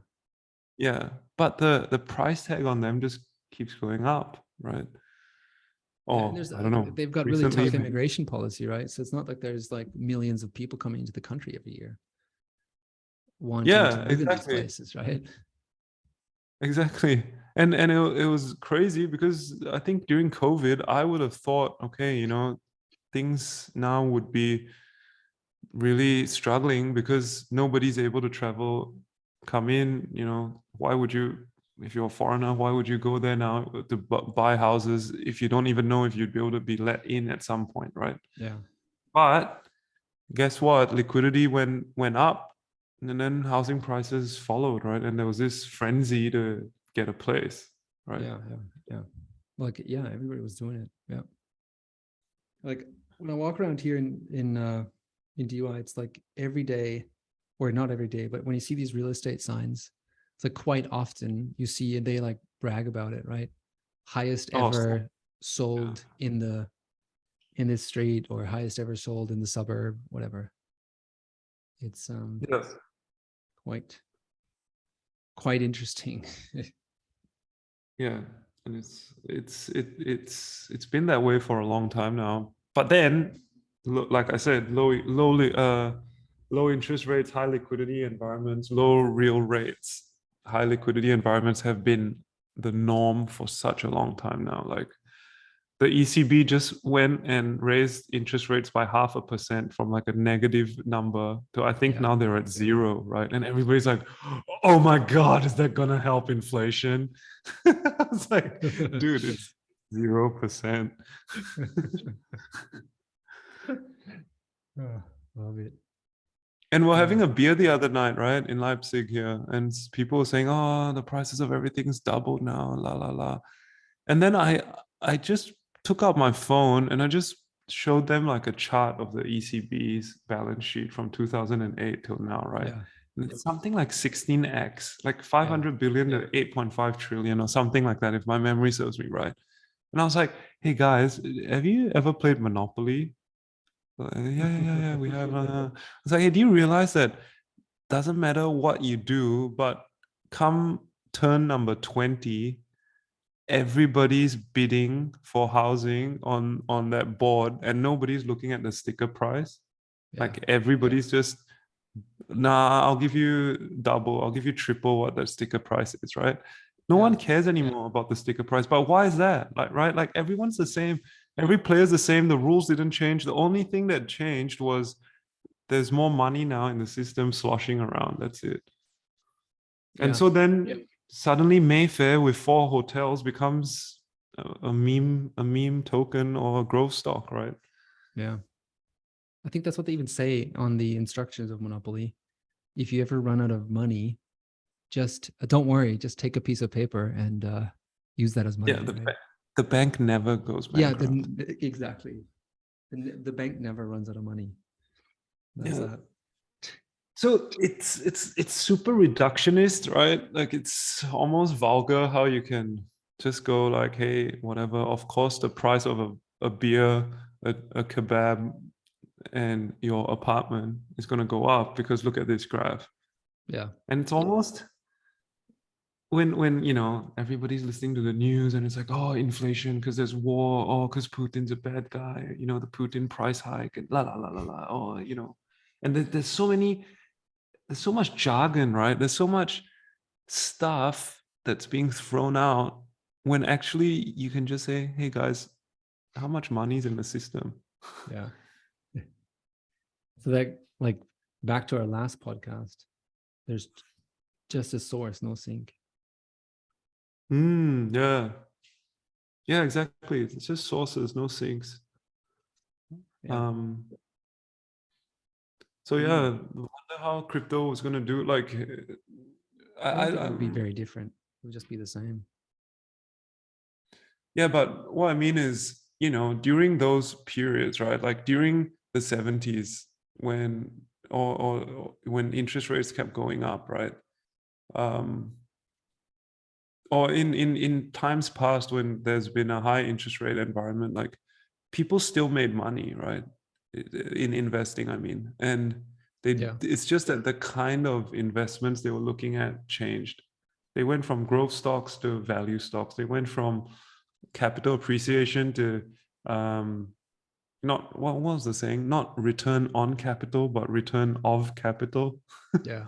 Yeah. But the the price tag on them just keeps going up, right? Oh, I don't know. They've got really tough immigration policy, right? So it's not like there's like millions of people coming into the country every year. Wanting Yeah, to live in these places, right? Exactly. And and it, it was crazy because I think during COVID, I would have thought, okay, you know, things now would be really struggling because nobody's able to travel, come in, you know, why would you if you're a foreigner, why would you go there now to buy houses if you don't even know if you'd be able to be let in at some point, right? Yeah. But guess what? Liquidity went went up, and then housing prices followed, right? And there was this frenzy to get a place, right? Yeah, yeah, yeah. Like, yeah, everybody was doing it. Yeah. Like when I walk around here in in uh in DUI, it's like every day, or not every day, but when you see these real estate signs, it's like quite often you see and they like brag about it, right? Highest Oh, so- ever sold in the in this street or highest ever sold in the suburb, whatever. It's um Yes. quite quite interesting. [LAUGHS] Yeah. And it's it's it it's it's been that way for a long time now. But then, like I said, low low uh low interest rates, high liquidity environments, low real rates. High liquidity environments have been the norm for such a long time now. Like the ECB just went and raised interest rates by half a percent from like a negative number to I think Yeah. now they're at zero, right? And everybody's like, "Oh my god, is that gonna help inflation?" [LAUGHS] I was like, dude, it's zero percent. Oh, [LAUGHS] [LAUGHS] love it. And we're having a beer the other night, right, in Leipzig here, and people were saying, "Oh, the prices of everything's doubled now, la la la." And then I I just took out my phone and I just showed them like a chart of the ECB's balance sheet from 2008 till now, right? Yeah. And it's something like 16x, like 500 billion yeah. to 8.5 trillion or something like that, if my memory serves me right. And I was like, "Hey guys, have you ever played Monopoly?" Uh, yeah, yeah, yeah, yeah. We [LAUGHS] have. Uh, it's like, hey, do you realize that doesn't matter what you do, but come turn number 20, everybody's bidding for housing on on that board and nobody's looking at the sticker price. Yeah. Like everybody's just nah, I'll give you double, I'll give you triple what that sticker price is, right? No Yeah. one cares anymore about the sticker price. But why is that? Like, right? Like everyone's the same, every player's the same, the rules didn't change. The only thing that changed was there's more money now in the system sloshing around. That's it. And Yeah. so then Yep. suddenly Mayfair with four hotels becomes a, a meme, a meme token or a growth stock, right? Yeah. I think that's what they even say on the instructions of Monopoly. If you ever run out of money, just uh, don't worry, just take a piece of paper and uh, use that as money. yeah, the, right? The bank never goes yeah, bankrupt. the, exactly. The, the bank never runs out of money. That's Yeah. that. So it's it's it's super reductionist, right? Like it's almost vulgar how you can just go like, hey, whatever. Of course, the price of a, a beer, a, a kebab, and your apartment is going to go up because look at this graph. Yeah. And it's almost when when you know everybody's listening to the news and it's like, oh, inflation because there's war, oh, because Putin's a bad guy, you know, the Putin price hike and la la la la la. Oh, you know, and there, there's so many there's so much jargon, right? There's so much stuff that's being thrown out when actually you can just say, hey guys, how much money's in the system? Yeah. So that like back to our last podcast, there's just a source, no sink. Mm, yeah. Yeah, exactly. It's just sources, no sinks. Yeah. Um so yeah, I wonder how crypto was gonna do like uh, I, I, I, it would be very different. It would just be the same. Yeah, but what I mean is, you know, during those periods, right? Like during the 70s when or, or, or when interest rates kept going up, right? Um or in in in times past when there's been a high interest rate environment, like people still made money, right? In investing, I mean. And they Yeah. it's just that the kind of investments they were looking at changed. They went from growth stocks to value stocks. They went from capital appreciation to um not what was the saying not return on capital but return of capital Yeah.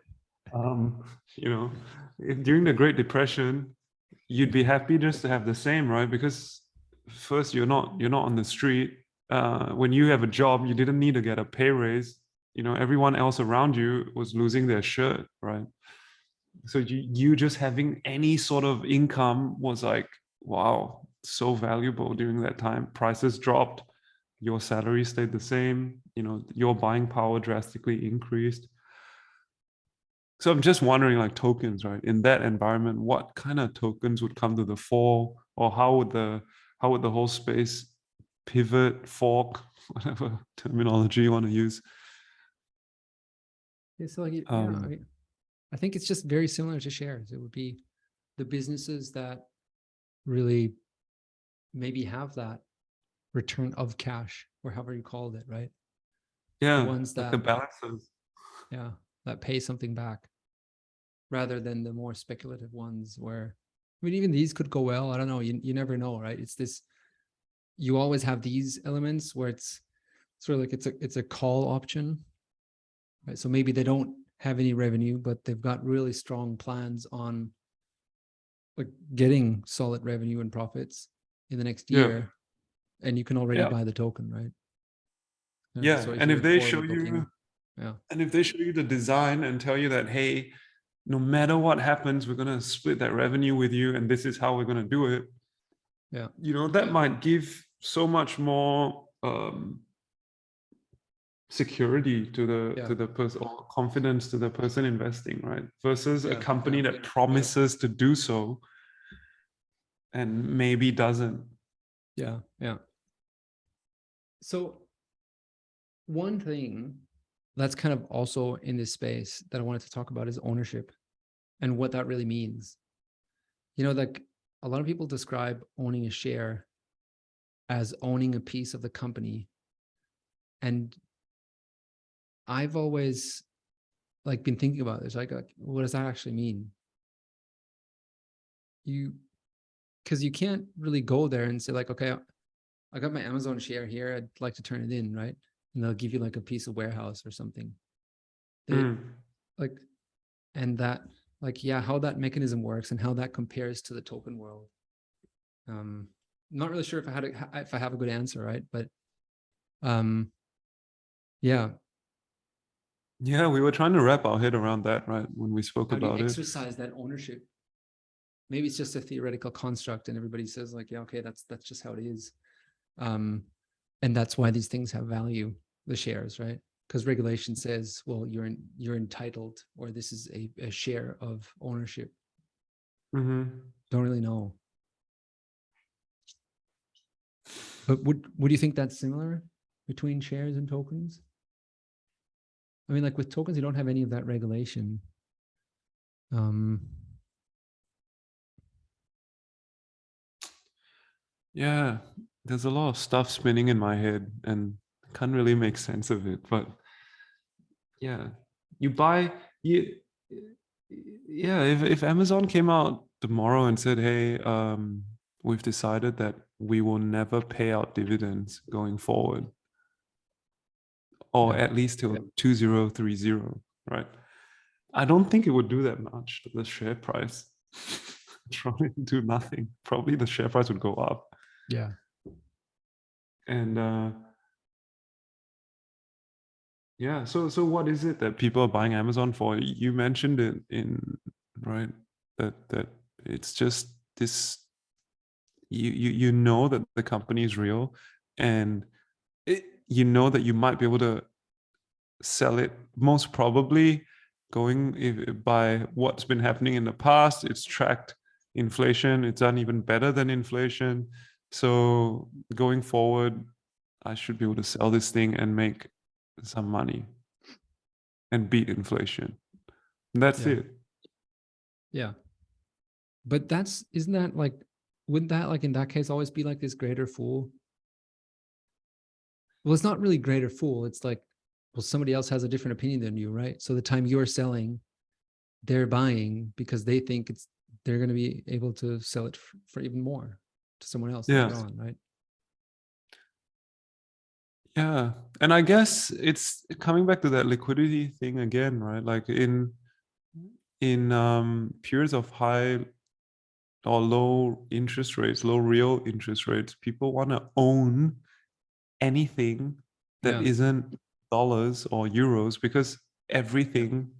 [LAUGHS] um you know if- during the great depression you'd be happy just to have the same right? Because first you're not you're not on the street. Uh when you have a job you didn't need to get a pay raise. You know everyone else around you was losing their shirt right? So you you just having any sort of income was like wow so valuable during that time. Prices dropped. Your salary stayed the same. You know your buying power drastically increased so i'm just wondering like tokens right? In that environment what kind of tokens would come to the fore? Or how would the how would the whole space pivot fork [LAUGHS] whatever terminology you want to use? Yeah, so like, it- Um, I, I think it's just very similar to shares. It would be the businesses that really maybe have that return of cash or however you called it, right? yeah The ones like the that- balances. Yeah, that pay something back rather than the more speculative ones where, I mean, even these could go well. I don't know. You, you never know, right? It's this, you always have these elements where it's sort of like it's a, it's a call option, right? So maybe they don't have any revenue, but they've got really strong plans on like getting solid revenue and profits in the next Yeah. year. And you can already Yeah. buy the token, right? Yeah, so and if they show you yeah, And if they show you the design and tell you that, hey, no matter what happens, we're gonna split that revenue with you, and this is how we're gonna do it. Yeah. You know, that might give so much more um security to the Yeah. to the person or confidence to the person investing, right? Versus Yeah, a company yeah, that promises to do so and maybe doesn't. yeah, yeah. So one thing that's kind of also in this space that I wanted to talk about is ownership and what that really means. You know, like a lot of people describe owning a share as owning a piece of the company. And I've always like been thinking about this, like, like what does that actually mean? You because you can't really go there and say, like, okay, I got my Amazon share here, I'd like to turn it in, right? And they'll give you like a piece of warehouse or something. They- Mm. like and that like yeah how that mechanism works and how that compares to the token world um not really sure if i had a, if i have a good answer right but um yeah Yeah, we were trying to wrap our head around that, right? When we spoke how do you about it. exercise that ownership maybe it's just a theoretical construct and everybody says like yeah okay that's that's just how it is um and that's why these things have value the shares right? Because regulation says well you're in, you're entitled or this is a, a share of ownership. Hmm don't really know. But would would you think that's similar between shares and tokens? I mean like with tokens you don't have any of that regulation. Um. Yeah, there's a lot of stuff spinning in my head and can't really make sense of it. But yeah, you buy you yeah, if, if Amazon came out tomorrow and said, hey, um, we've decided that we will never pay out dividends going forward. Or Yeah. at least till Yep. 2030, right? I don't think it would do that much to the share price. [LAUGHS] Probably do nothing. Probably the share price would go up yeah and uh yeah so so what is it that people are buying amazon for? You mentioned it in right that that it's just this you you, you know that the company is real and it, you know that you might be able to sell it most probably going if, by what's been happening in the past. It's tracked inflation. It's done even better than inflation so going forward, I should be able to sell this thing and make some money and beat inflation. And that's Yeah. it. yeah but that's isn't that like wouldn't that like in that case always be like this greater fool well it's not really greater fool it's like well somebody else has a different opinion than you right so the time you're selling they're buying because they think it's they're going to be able to sell it for, for even more to someone else later Yes. on right Yeah. And I guess it's coming back to that liquidity thing again, right? Like in in um periods of high or low interest rates, low real interest rates, people want to own anything that Yeah. not dollars or euros because everything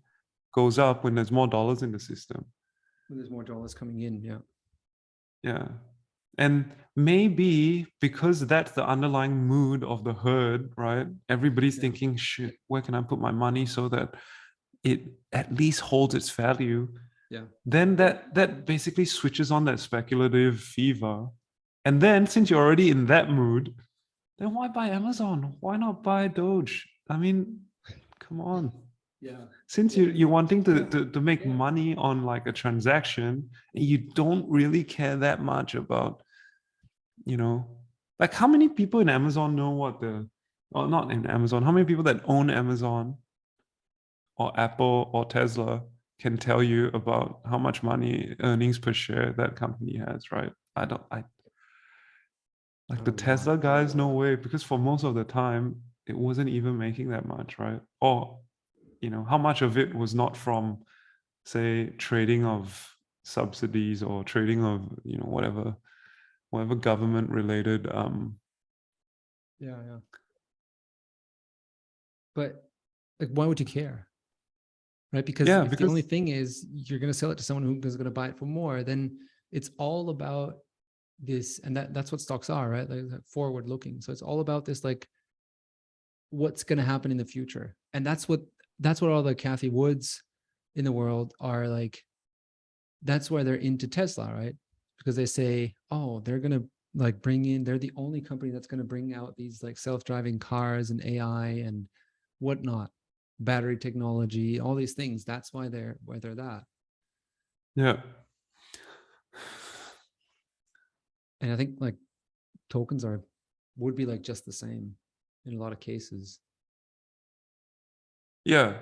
goes up when there's more dollars in the system. when there's more dollars coming in yeah Yeah. And maybe because that's the underlying mood of the herd, right? Everybody's Yeah. thinking, shit, where can I put my money so that it at least holds its value? Yeah. Then that that basically switches on that speculative fever. And then since you're already in that mood, then why buy Amazon? Why not buy Doge? I mean, come on yeah. Since you you're wanting to, to, to make Yeah. money on like a transaction and you don't really care that much about you know like how many people in amazon know what the or not in amazon how many people that own amazon or apple or tesla can tell you about how much money earnings per share that company has right? I don't i like the Oh, tesla guys no way because for most of the time it wasn't even making that much right? Or you know how much of it was not from say trading of subsidies or trading of you know whatever whatever government related um Yeah, yeah. But like, why would you care? Right? Because Yeah, if the only thing is you're going to sell it to someone who is going to buy it for more, then it's all about this, and that that's what stocks are, right? Like forward looking. So it's all about this, like what's going to happen in the future, and that's what that's what all the Cathie Woods in the world are like. That's why they're into Tesla, right? Because they say, oh, they're going to like bring in they're the only company that's going to bring out these like self-driving cars and ai and whatnot battery technology all these things that's why they're why they're that yeah and i think like tokens are would be like just the same in a lot of cases Yeah.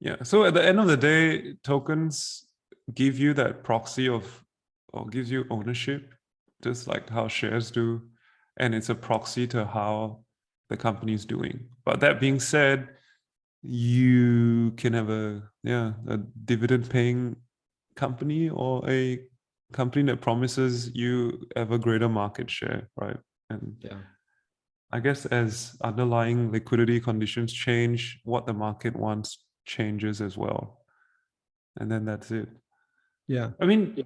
Yeah. So at the end of the day, tokens give you that proxy of or gives you ownership, just like how shares do. And it's a proxy to how the company is doing. But that being said, you can have a yeah, a dividend paying company or a company that promises you ever greater market share, right? And yeah I guess as underlying liquidity conditions change, what the market wants changes as well. And then that's it. yeah I mean,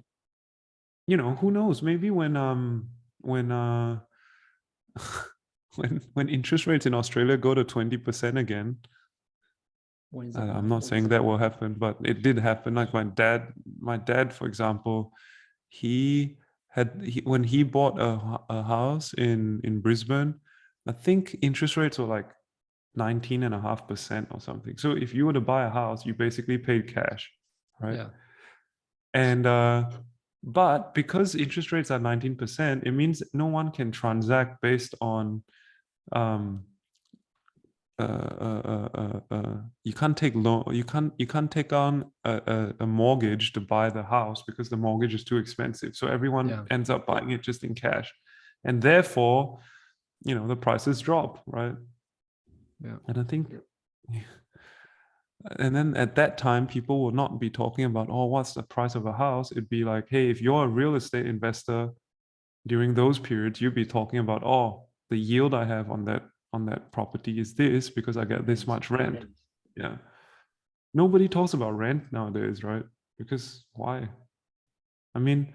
you know, who knows? Maybe when um when uh [LAUGHS] when when interest rates in Australia go to 20% again, when is I- it I'm not saying that will happen, but it did happen. Like my dad, my dad, for example, he had he, when he bought a, a house in in Brisbane, I think interest rates were like 19 and a half percent or something. So if you were to buy a house, you basically paid cash, right? yeah And uh, but because interest rates are 19%, it means no one can transact based on um uh, uh, uh, uh, uh, you can't take loan you can't you can't take on a, a, a mortgage to buy the house because the mortgage is too expensive so everyone Yeah. ends up buying it just in cash and therefore you know the prices drop right? Yeah. and i think [LAUGHS] and then at that time people will not be talking about oh what's the price of a house? It'd be like hey if you're a real estate investor during those periods you'd be talking about oh the yield i have on that on that property is this because i get this much rent yeah. Nobody talks about rent nowadays right? Because why? I mean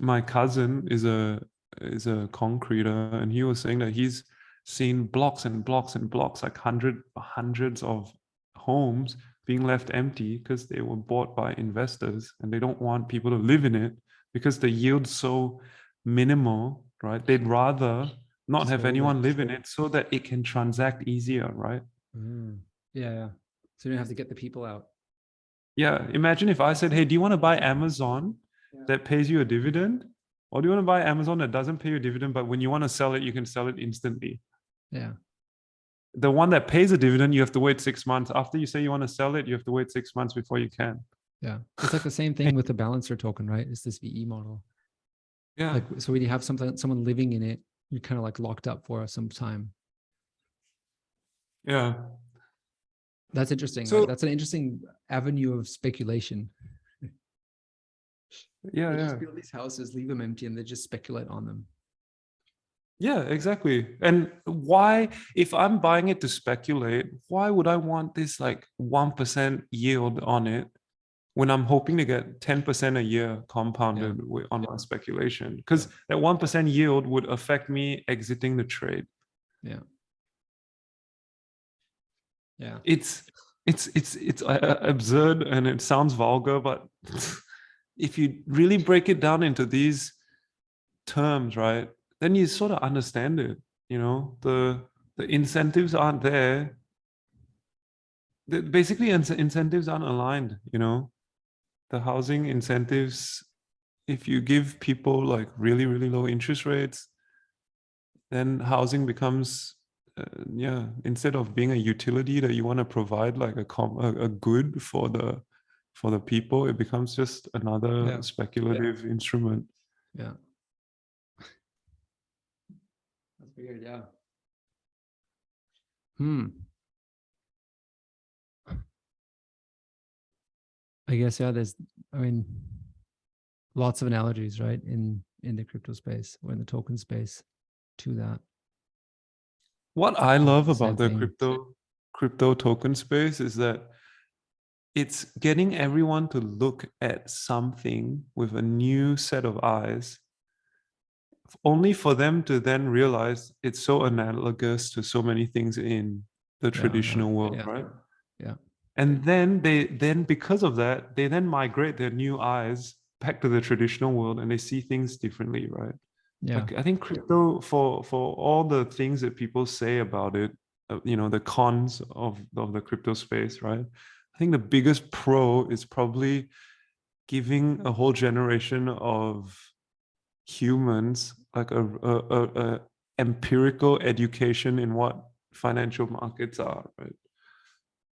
my cousin is a is a concreter and he was saying that he's seen blocks and blocks and blocks like hundred hundreds of homes being left empty because they were bought by investors and they don't want people to live in it because the yield's so minimal right? They'd rather not have anyone live in it so that it can transact easier right? Mm. yeah yeah. So you don't have to get the people out. Yeah, imagine if I said, "Hey, do you want to buy Amazon Yeah. that pays you a dividend, or do you want to buy Amazon that doesn't pay you a dividend, but when you want to sell it, you can sell it instantly?" yeah The one that pays a dividend, you have to wait six months. After you say you want to sell it, you have to wait six months before you can. yeah it's like the same thing with the balancer token right it's this ve model Yeah, like so when you have something someone living in it you're kind of like locked up for some time yeah, That's interesting. So-? That's an interesting avenue of speculation. Yeah, They yeah, just build these houses, leave them empty, and they just speculate on them. yeah, exactly. And why, if I'm buying it to speculate, why would I want this like one percent yield on it when I'm hoping to get ten percent a year compounded wi- on my speculation? Because that one percent yield would affect me exiting the trade. Yeah. Yeah. It's it's it's it's uh, absurd and it sounds vulgar, but [LAUGHS] if you really break it down into these terms, right, then you sort of understand it. You know, the the incentives aren't there. The, basically, in- incentives aren't aligned. You know, the housing incentives. If you give people like really really low interest rates, then housing becomes uh, yeah instead of being a utility that you want to provide like a, com- a a good for the for the people it becomes just another Yeah. speculative instrument Yeah. That's weird. Yeah. Hmm. I guess yeah. There's, I mean, lots of analogies, right, in in the crypto space or in the token space, to that. What I love Same about the thing. crypto crypto token space is that it's getting everyone to look at something with a new set of eyes only for them to then realize it's so analogous to so many things in the yeah, traditional world yeah, right yeah. and then they then because of that they then migrate their new eyes back to the traditional world and they see things differently right Yeah. like i think crypto for for all the things that people say about it uh, you know the cons of of the crypto space right think the biggest pro is probably giving mm-hmm. a whole generation of humans like a, a, a, a empirical education in what financial markets are right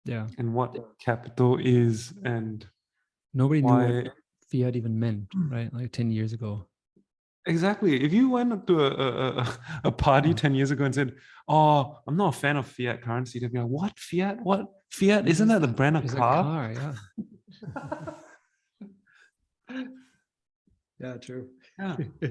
Yeah. and what capital is and Nobody knew what fiat even meant, mm. right? Like 10 years ago. Exactly. If you went to a, a, a- a party Yeah. 10 years ago and said, Oh, I'm not a fan of fiat currency, they'd be like, What? Fiat? What? Fiat? Isn't that the brand of It's a car? car, yeah. [LAUGHS] yeah, true. Yeah. [LAUGHS]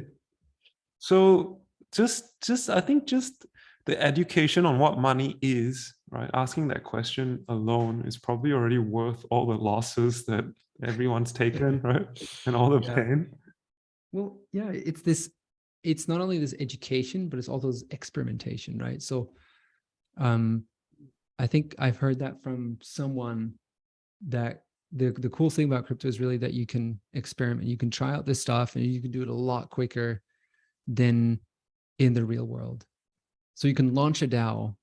So just just I think just the education on what money is, right? Asking that question alone is probably already worth all the losses that everyone's taken, [LAUGHS] right? And all the Yeah. pain. Well, yeah, it's this, it's not only this education, but it's also this experimentation, right? So um I think I've heard that from someone that the the cool thing about crypto is really that you can experiment, you can try out this stuff and you can do it a lot quicker than in the real world. So you can launch a DAO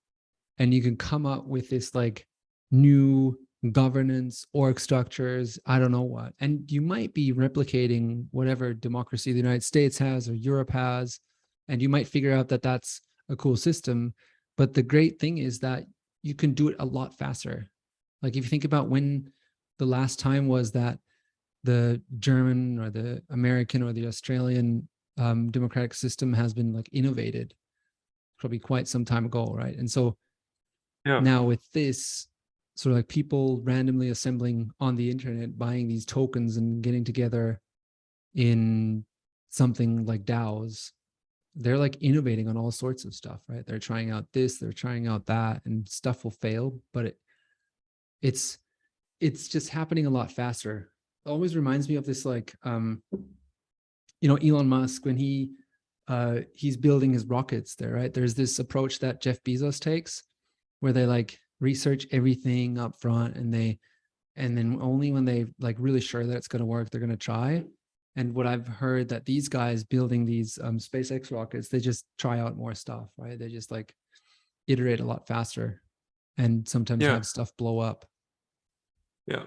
and you can come up with this like new governance, org structures, I don't know what. And you might be replicating whatever democracy the United States has or Europe has. And you might figure out that that's a cool system. But the great thing is that you can do it a lot faster. Like if you think about when the last time was that the German or the American or the Australian um, democratic system has been like innovated, probably quite some time ago, right? And so Yeah. now with this sort of like people randomly assembling on the internet buying these tokens and getting together in something like DAOs. They're like innovating on all sorts of stuff right? They're trying out this they're trying out that and stuff will fail but it it's it's just happening a lot faster. It always reminds me of this like um you know Elon Musk when he uh he's building his rockets there right? There's this approach that Jeff Bezos takes where they like research everything up front and they and then only when they like really sure that it's going to work they're going to try and what i've heard that these guys building these um, spacex rockets they just try out more stuff right they just like iterate a lot faster and sometimes Yeah. have stuff blow up Yeah.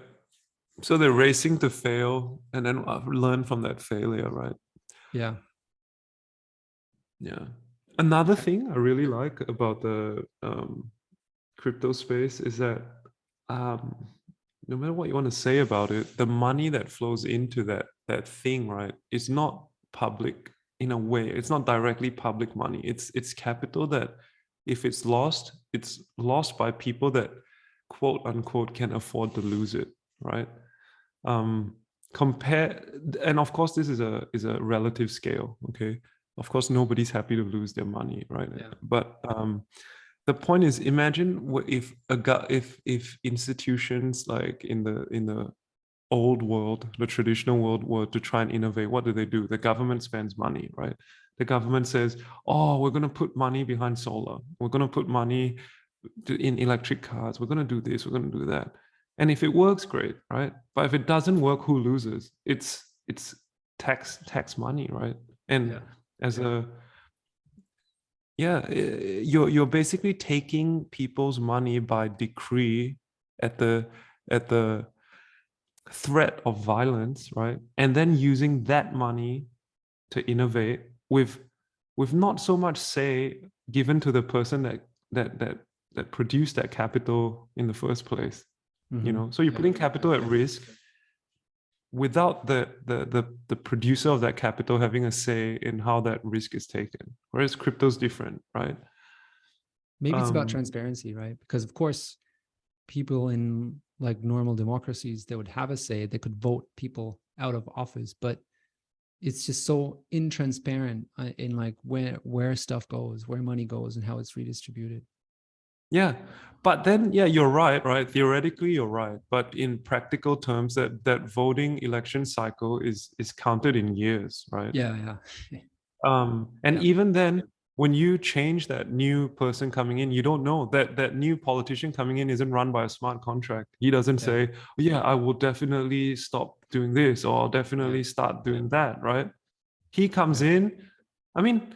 So they're racing to fail and then uh, learn from that failure, right? yeah Yeah. Another thing I really like about the um, crypto space is that um, no matter what you want to say about it, the money that flows into that that thing, right, is not public in a way. It's not directly public money. It's it's capital that if it's lost, it's lost by people that quote unquote can afford to lose it, right? Um, compare and of course this is a is a relative scale, okay? of course nobody's happy to lose their money right Yeah. but um the point is imagine if a gu- if if institutions like in the in the old world the traditional world were to try and innovate what do they do? The government spends money right? The government says oh we're going to put money behind solar. We're going to put money in electric cars. We're going to do this we're going to do that. And if it works great right? But if it doesn't work who loses? It's it's tax tax money right? And as a yeah eh, you're you're basically taking people's money by decree at the at the threat of violence right? And then using that money to innovate with with not so much say given to the person that that that that produced that capital in the first place you Mhm. know? So you're putting capital at risk without the, the the the producer of that capital having a say in how that risk is taken whereas crypto's different right maybe it's about um, transparency right because of course people in like normal democracies, they would have a say. They could vote people out of office, but it's just so intransparent uh, in like where where stuff goes, where money goes, and how it's redistributed. Yeah, but then yeah, you're right, right? Theoretically, you're right, but in practical terms, that that voting election cycle is is counted in years, right? Yeah, yeah. Um, and Yeah. even then, when you change that new person coming in, you don't know that that new politician coming in isn't run by a smart contract. He doesn't Yeah. say, "Oh, "Yeah, I will definitely stop doing this or I'll definitely start doing that," right? He comes in. I mean,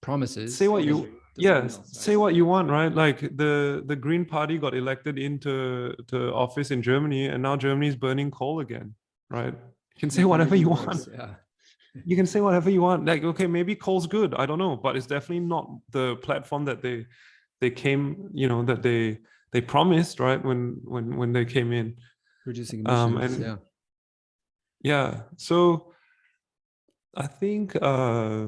Promises. say what you yeah say what you want right like the the green party got elected into to office in germany and now germany's burning coal again right you can say [LAUGHS] whatever you want Yeah. you can say whatever you want like okay maybe coal's good i don't know but it's definitely not the platform that they they came you know that they they promised right when when when they came in Reducing Um, emissions. and- yeah. yeah so i think uh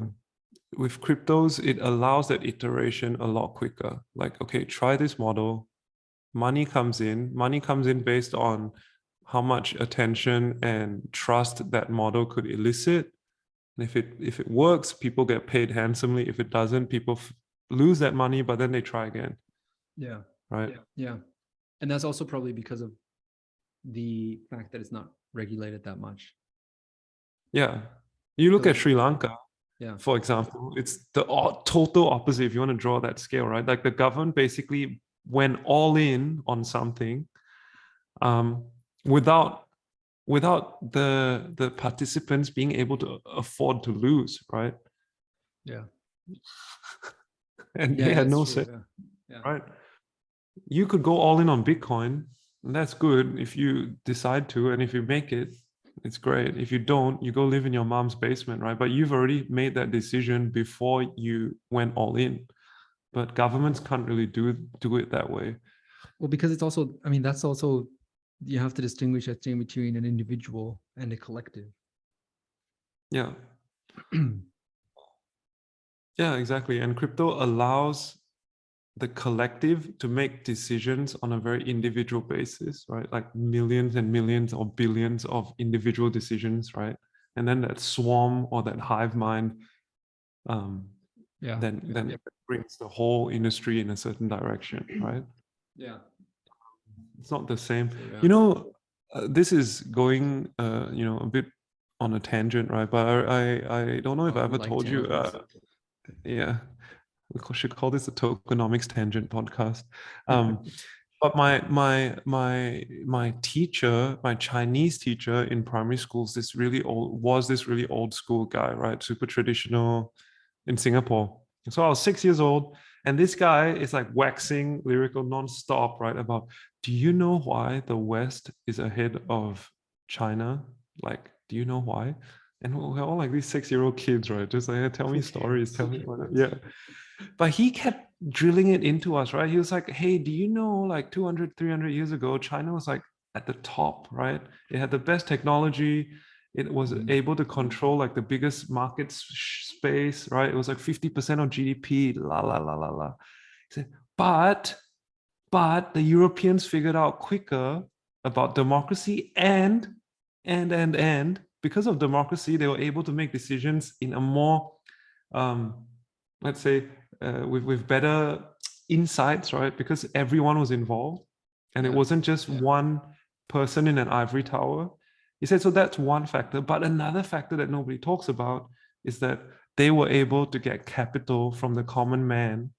with cryptos it allows that iteration a lot quicker. Like okay try this model. Money comes in. Money comes in based on how much attention and trust that model could elicit. And if it if it works people get paid handsomely. If it doesn't people f- lose that money but then they try again. Yeah. right? Yeah. And that's also probably because of the fact that it's not regulated that much. yeah. You look So- at sri lanka Yeah. for example, it's the total opposite if you want to draw that scale, right? Like the government basically went all in on something um, without without the the participants being able to afford to lose, right? Yeah. [LAUGHS] and they had no true, say, yeah. Yeah. right? You could go all in on Bitcoin, and that's good if you decide to, and if you make it, it's great. If you don't, you go live in your mom's basement, right? But you've already made that decision before you went all in. But governments can't really do do it that way. Well, because it's also, I mean, that's also, you have to distinguish, I think, between an individual and a collective. Yeah. [CLEARS THROAT] Yeah, exactly. And crypto allows the collective to make decisions on a very individual basis, right? Like millions and millions or billions of individual decisions, right? And then that swarm or that hive mind um, Yeah. then then it brings the whole industry in a certain direction, right? Yeah. It's not the same. yeah. You know, uh, this is going, uh, you know, a bit on a tangent, right? But I I, I don't know if Oh, I ever like told you. Uh, yeah we should call this a tokenomics tangent podcast. Um but my my my my teacher my chinese teacher in primary schools this really old was this really old school guy right? Super traditional in singapore. So i was six years old and this guy is like waxing lyrical non-stop right about do you know why the west is ahead of china? Like do you know why? And we're all like these six-year-old kids, right? Just like, tell me [LAUGHS] stories, tell me [LAUGHS] what. Yeah, but he kept drilling it into us, right? He was like, "Hey, do you know, like 200, 300 years ago, China was like at the top, right? It had the best technology. It was Mhm. able to control like the biggest market space, right? It was like 50% of GDP. La la la la la." He said, "But, but the Europeans figured out quicker about democracy and and and and because of democracy they were able to make decisions in a more um let's say uh, with with better insights right? Because everyone was involved and it wasn't just yeah. one person in an ivory tower. He said so that's one factor. But another factor that nobody talks about is that they were able to get capital from the common man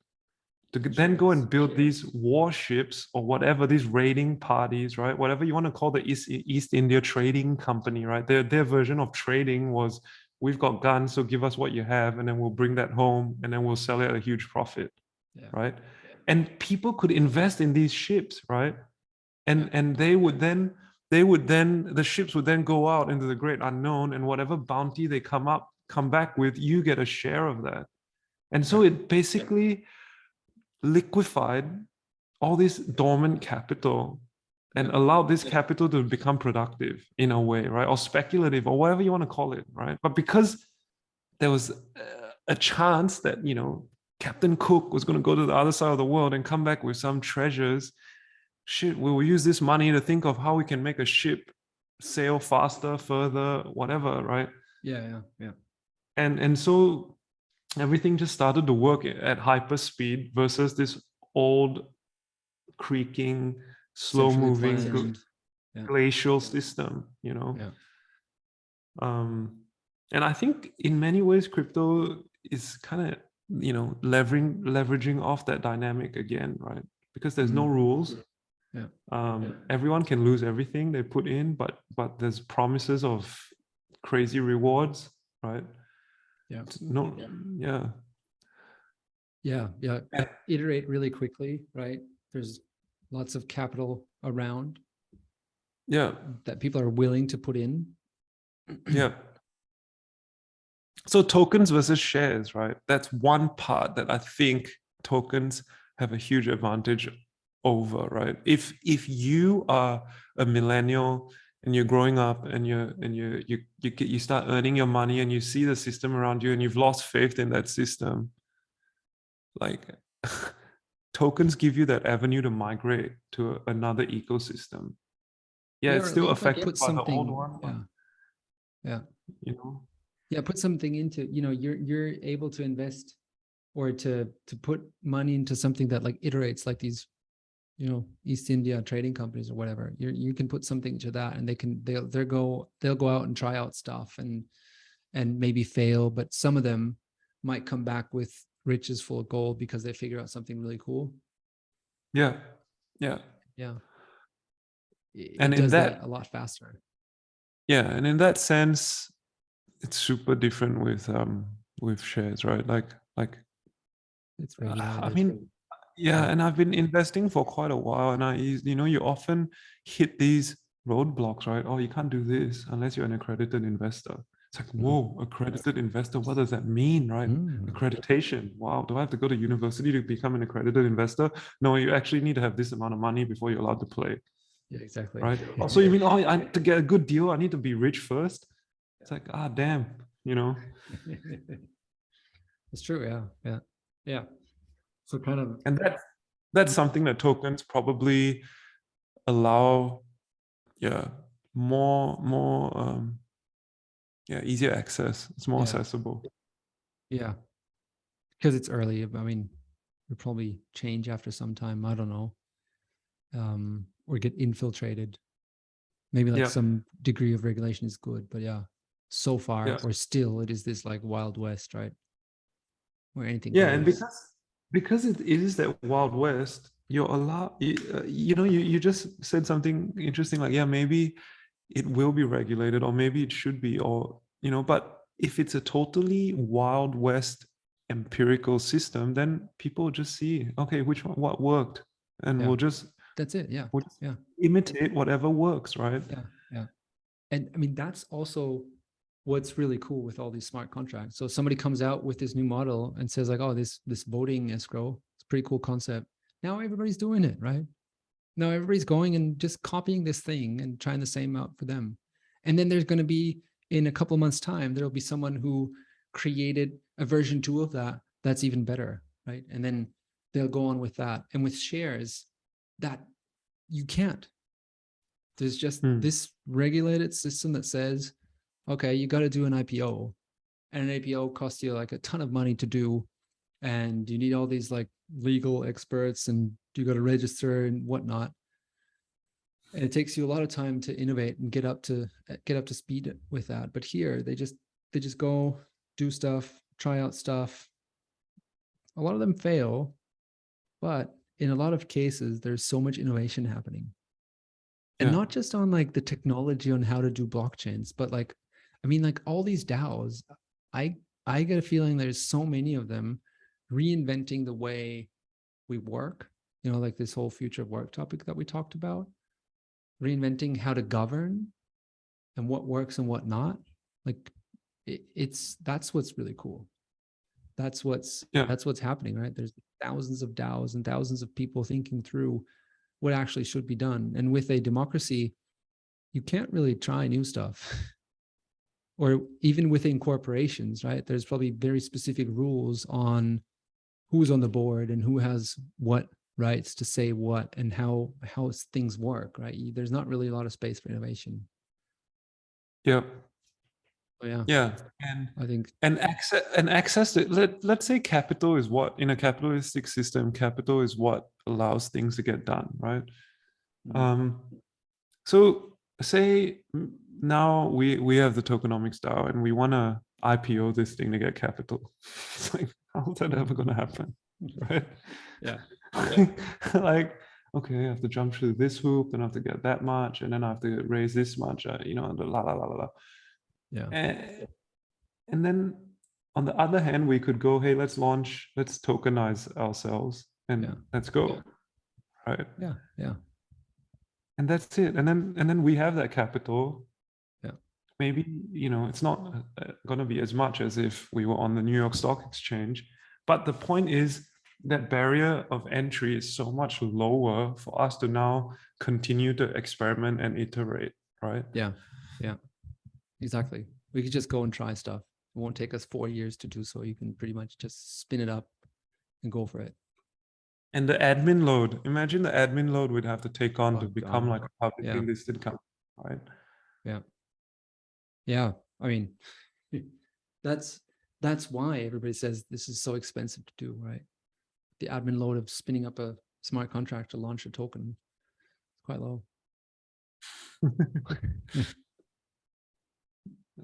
to then go and build these warships or whatever these raiding parties right? Whatever you want to call the east, east india trading company right? Their, their version of trading was we've got guns so give us what you have and then we'll bring that home and then we'll sell it at a huge profit Yeah. right? And people could invest in these ships right? And and they would then they would then the ships would then go out into the great unknown and whatever bounty they come up come back with you get a share of that. And so it basically liquefied all this dormant capital and allow this capital to become productive in a way right or speculative or whatever you want to call it right but because there was a chance that you know captain cook was going to go to the other side of the world and come back with some treasures shit, we will use this money to think of how we can make a ship sail faster, further, whatever, right? Yeah, yeah, yeah. And and so everything just started to work at hyper speed versus this old creaking, slow moving planned. Yeah. glacial system, you know. Yeah. Um and I think in many ways crypto is kind of you know leveraging leveraging off that dynamic again, right? Because there's no Mhm. rules. Yeah. Um, Yeah. everyone can lose everything they put in, but but there's promises of crazy rewards, right? Yeah. No, yeah, Yeah, yeah. Yeah. Iterate really quickly, right? There's lots of capital around yeah, that people are willing to put in. yeah. So tokens versus shares, right? That's one part that I think tokens have a huge advantage over, right? If if you are a millennial and you're growing up and you're and you you you get you start earning your money and you see the system around you and you've lost faith in that system, like [LAUGHS] tokens give you that avenue to migrate to another ecosystem. Yeah, it's still affected put by the old something- one, Yeah. Yeah. you know. Yeah, put something into, you know, you're you're able to invest or to to put money into something that like iterates like these, you know, East India trading companies or whatever. You you can put something to that and they can they'll they'll go they'll go out and try out stuff and and maybe fail, but some of them might come back with riches full of gold because they figure out something really cool. Yeah, yeah. Yeah. It, And in that- that a lot faster. yeah and in that sense it's super different with um with shares right like like It's uh, i mean yeah Yeah. and i've been investing for quite a while and i you know you often hit these roadblocks right oh you can't do this unless you're an accredited investor it's like whoa accredited investor what does that mean right Mm. accreditation wow do i have to go to university to become an accredited investor no you actually need to have this amount of money before you're allowed to play Yeah, exactly. right? Oh, so you mean oh, I to get a good deal, I need to be rich first? It's like ah, damn, you know. [LAUGHS] it's true. Yeah. Yeah. Yeah. So kind of And that that's something that tokens probably allow, yeah, more more um, yeah, easier access. It's more Yeah. accessible. Yeah. Because it's early. I mean, it'll probably change after some time. I don't know. Um, or get infiltrated. Maybe like Yeah. some degree of regulation is good, but yeah, so far Yes. or still it is this like wild west, right? Where anything. Yeah, and goes. because because it is that wild west, you're allowed. You, uh, you know, you you just said something interesting. Like, yeah, maybe it will be regulated, or maybe it should be, or you know. But if it's a totally wild west empirical system, then people just see, okay, which one, what worked, and Yeah. we'll just that's it. Yeah. we'll Yeah. imitate whatever works, right? Yeah, yeah. And I mean, that's also what's really cool with all these smart contracts. So somebody comes out with this new model and says like, oh, this this voting escrow, it's a pretty cool concept. Now everybody's doing it, right? Now everybody's going and just copying this thing and trying the same out for them. And then there's going to be in a couple of months time, there'll be someone who created a version two of that that's even better, right? And then they'll go on with that. And with shares, that you can't. There's just Hmm. this regulated system that says, okay, you got to do an IPO, and an IPO costs you like a ton of money to do, and you need all these like legal experts, and you got to register and whatnot. And it takes you a lot of time to innovate and get up to get up to speed with that. But here, they just they just go do stuff, try out stuff. A lot of them fail, but in a lot of cases, there's so much innovation happening and Yeah. not just on like the technology on how to do blockchains but like i mean like all these daos i i get a feeling there's so many of them reinventing the way we work you know like this whole future of work topic that we talked about reinventing how to govern and what works and what not like it, it's that's what's really cool that's what's Yeah. that's what's happening right there's thousands of daos and thousands of people thinking through what actually should be done. And with a democracy, you can't really try new stuff. [LAUGHS] or even within corporations, right? There's probably very specific rules on who's on the board and who has what rights to say what and how how things work right there's not really a lot of space for innovation Yeah. yeah Yeah. And i think and access and access to let, let's say capital is what in a capitalistic system capital is what allows things to get done right Mhm. um so say now we we have the tokenomics dao and we want to ipo this thing to get capital [LAUGHS] it's like how's that ever going to happen [LAUGHS] right Yeah. [LAUGHS] like okay i have to jump through this hoop and i have to get that much and then i have to raise this much uh, you know and la la la la la yeah and, and then on the other hand, we could go, hey, let's launch, let's tokenize ourselves and Yeah. let's go. Yeah. Right. yeah yeah And that's it. And then and then we have that capital. Yeah. Maybe, you know, it's not uh, going to be as much as if we were on the New York Stock Exchange. But the point is that barrier of entry is so much lower for us to now continue to experiment and iterate, right? yeah yeah exactly we could just go and try stuff it won't take us four years to do so you can pretty much just spin it up and go for it And the admin load, imagine the admin load we'd have to take on Oh, to become God. like a publicly Yeah. listed company, right? yeah yeah i mean [LAUGHS] that's that's why everybody says this is so expensive to do right the admin load of spinning up a smart contract to launch a token is quite low [LAUGHS]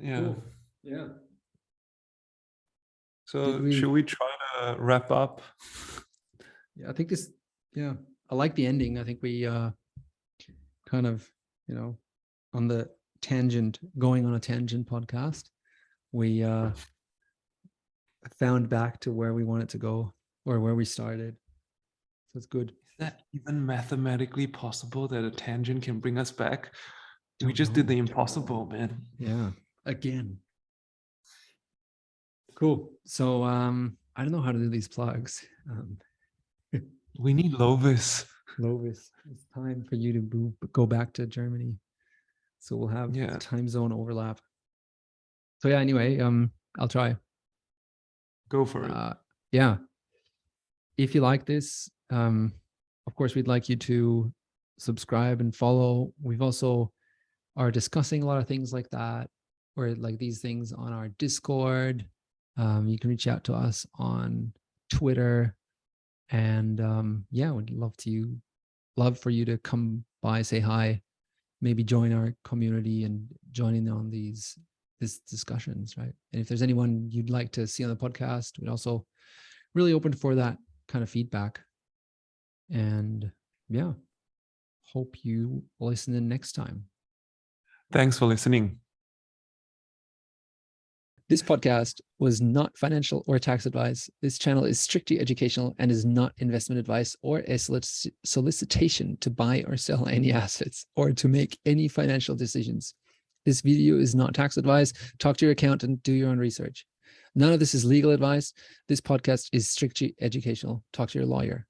Yeah. Cool. yeah So we- should we try to wrap up? yeah i think this yeah i like the ending i think we uh kind of you know on the tangent going on a tangent podcast we uh found back to where we wanted to go or where we started so it's good Is that even mathematically possible that a tangent can bring us back? we just did the impossible, man. yeah again cool so um i don't know how to do these plugs um [LAUGHS] We need Lovis. Lovis, it's time for you to move, go back to Germany. So we'll have Yeah. time zone overlap. So yeah, anyway, um, I'll try. Go for it. Uh, yeah. If you like this, um, of course, we'd like you to subscribe and follow. We've also are discussing a lot of things like that, or like these things on our Discord. Um, you can reach out to us on Twitter, and um, yeah, we'd love to you, love for you to come by, say hi, maybe join our community and join in on these these discussions, right? And if there's anyone you'd like to see on the podcast, we'd also really open for that kind of feedback. And yeah, hope you listen in next time. Thanks for listening. This podcast was not financial or tax advice. This channel is strictly educational and is not investment advice or a solic- solicitation to buy or sell any assets or to make any financial decisions. This video is not tax advice. Talk to your accountant, and do your own research. None of this is legal advice. This podcast is strictly educational. Talk to your lawyer.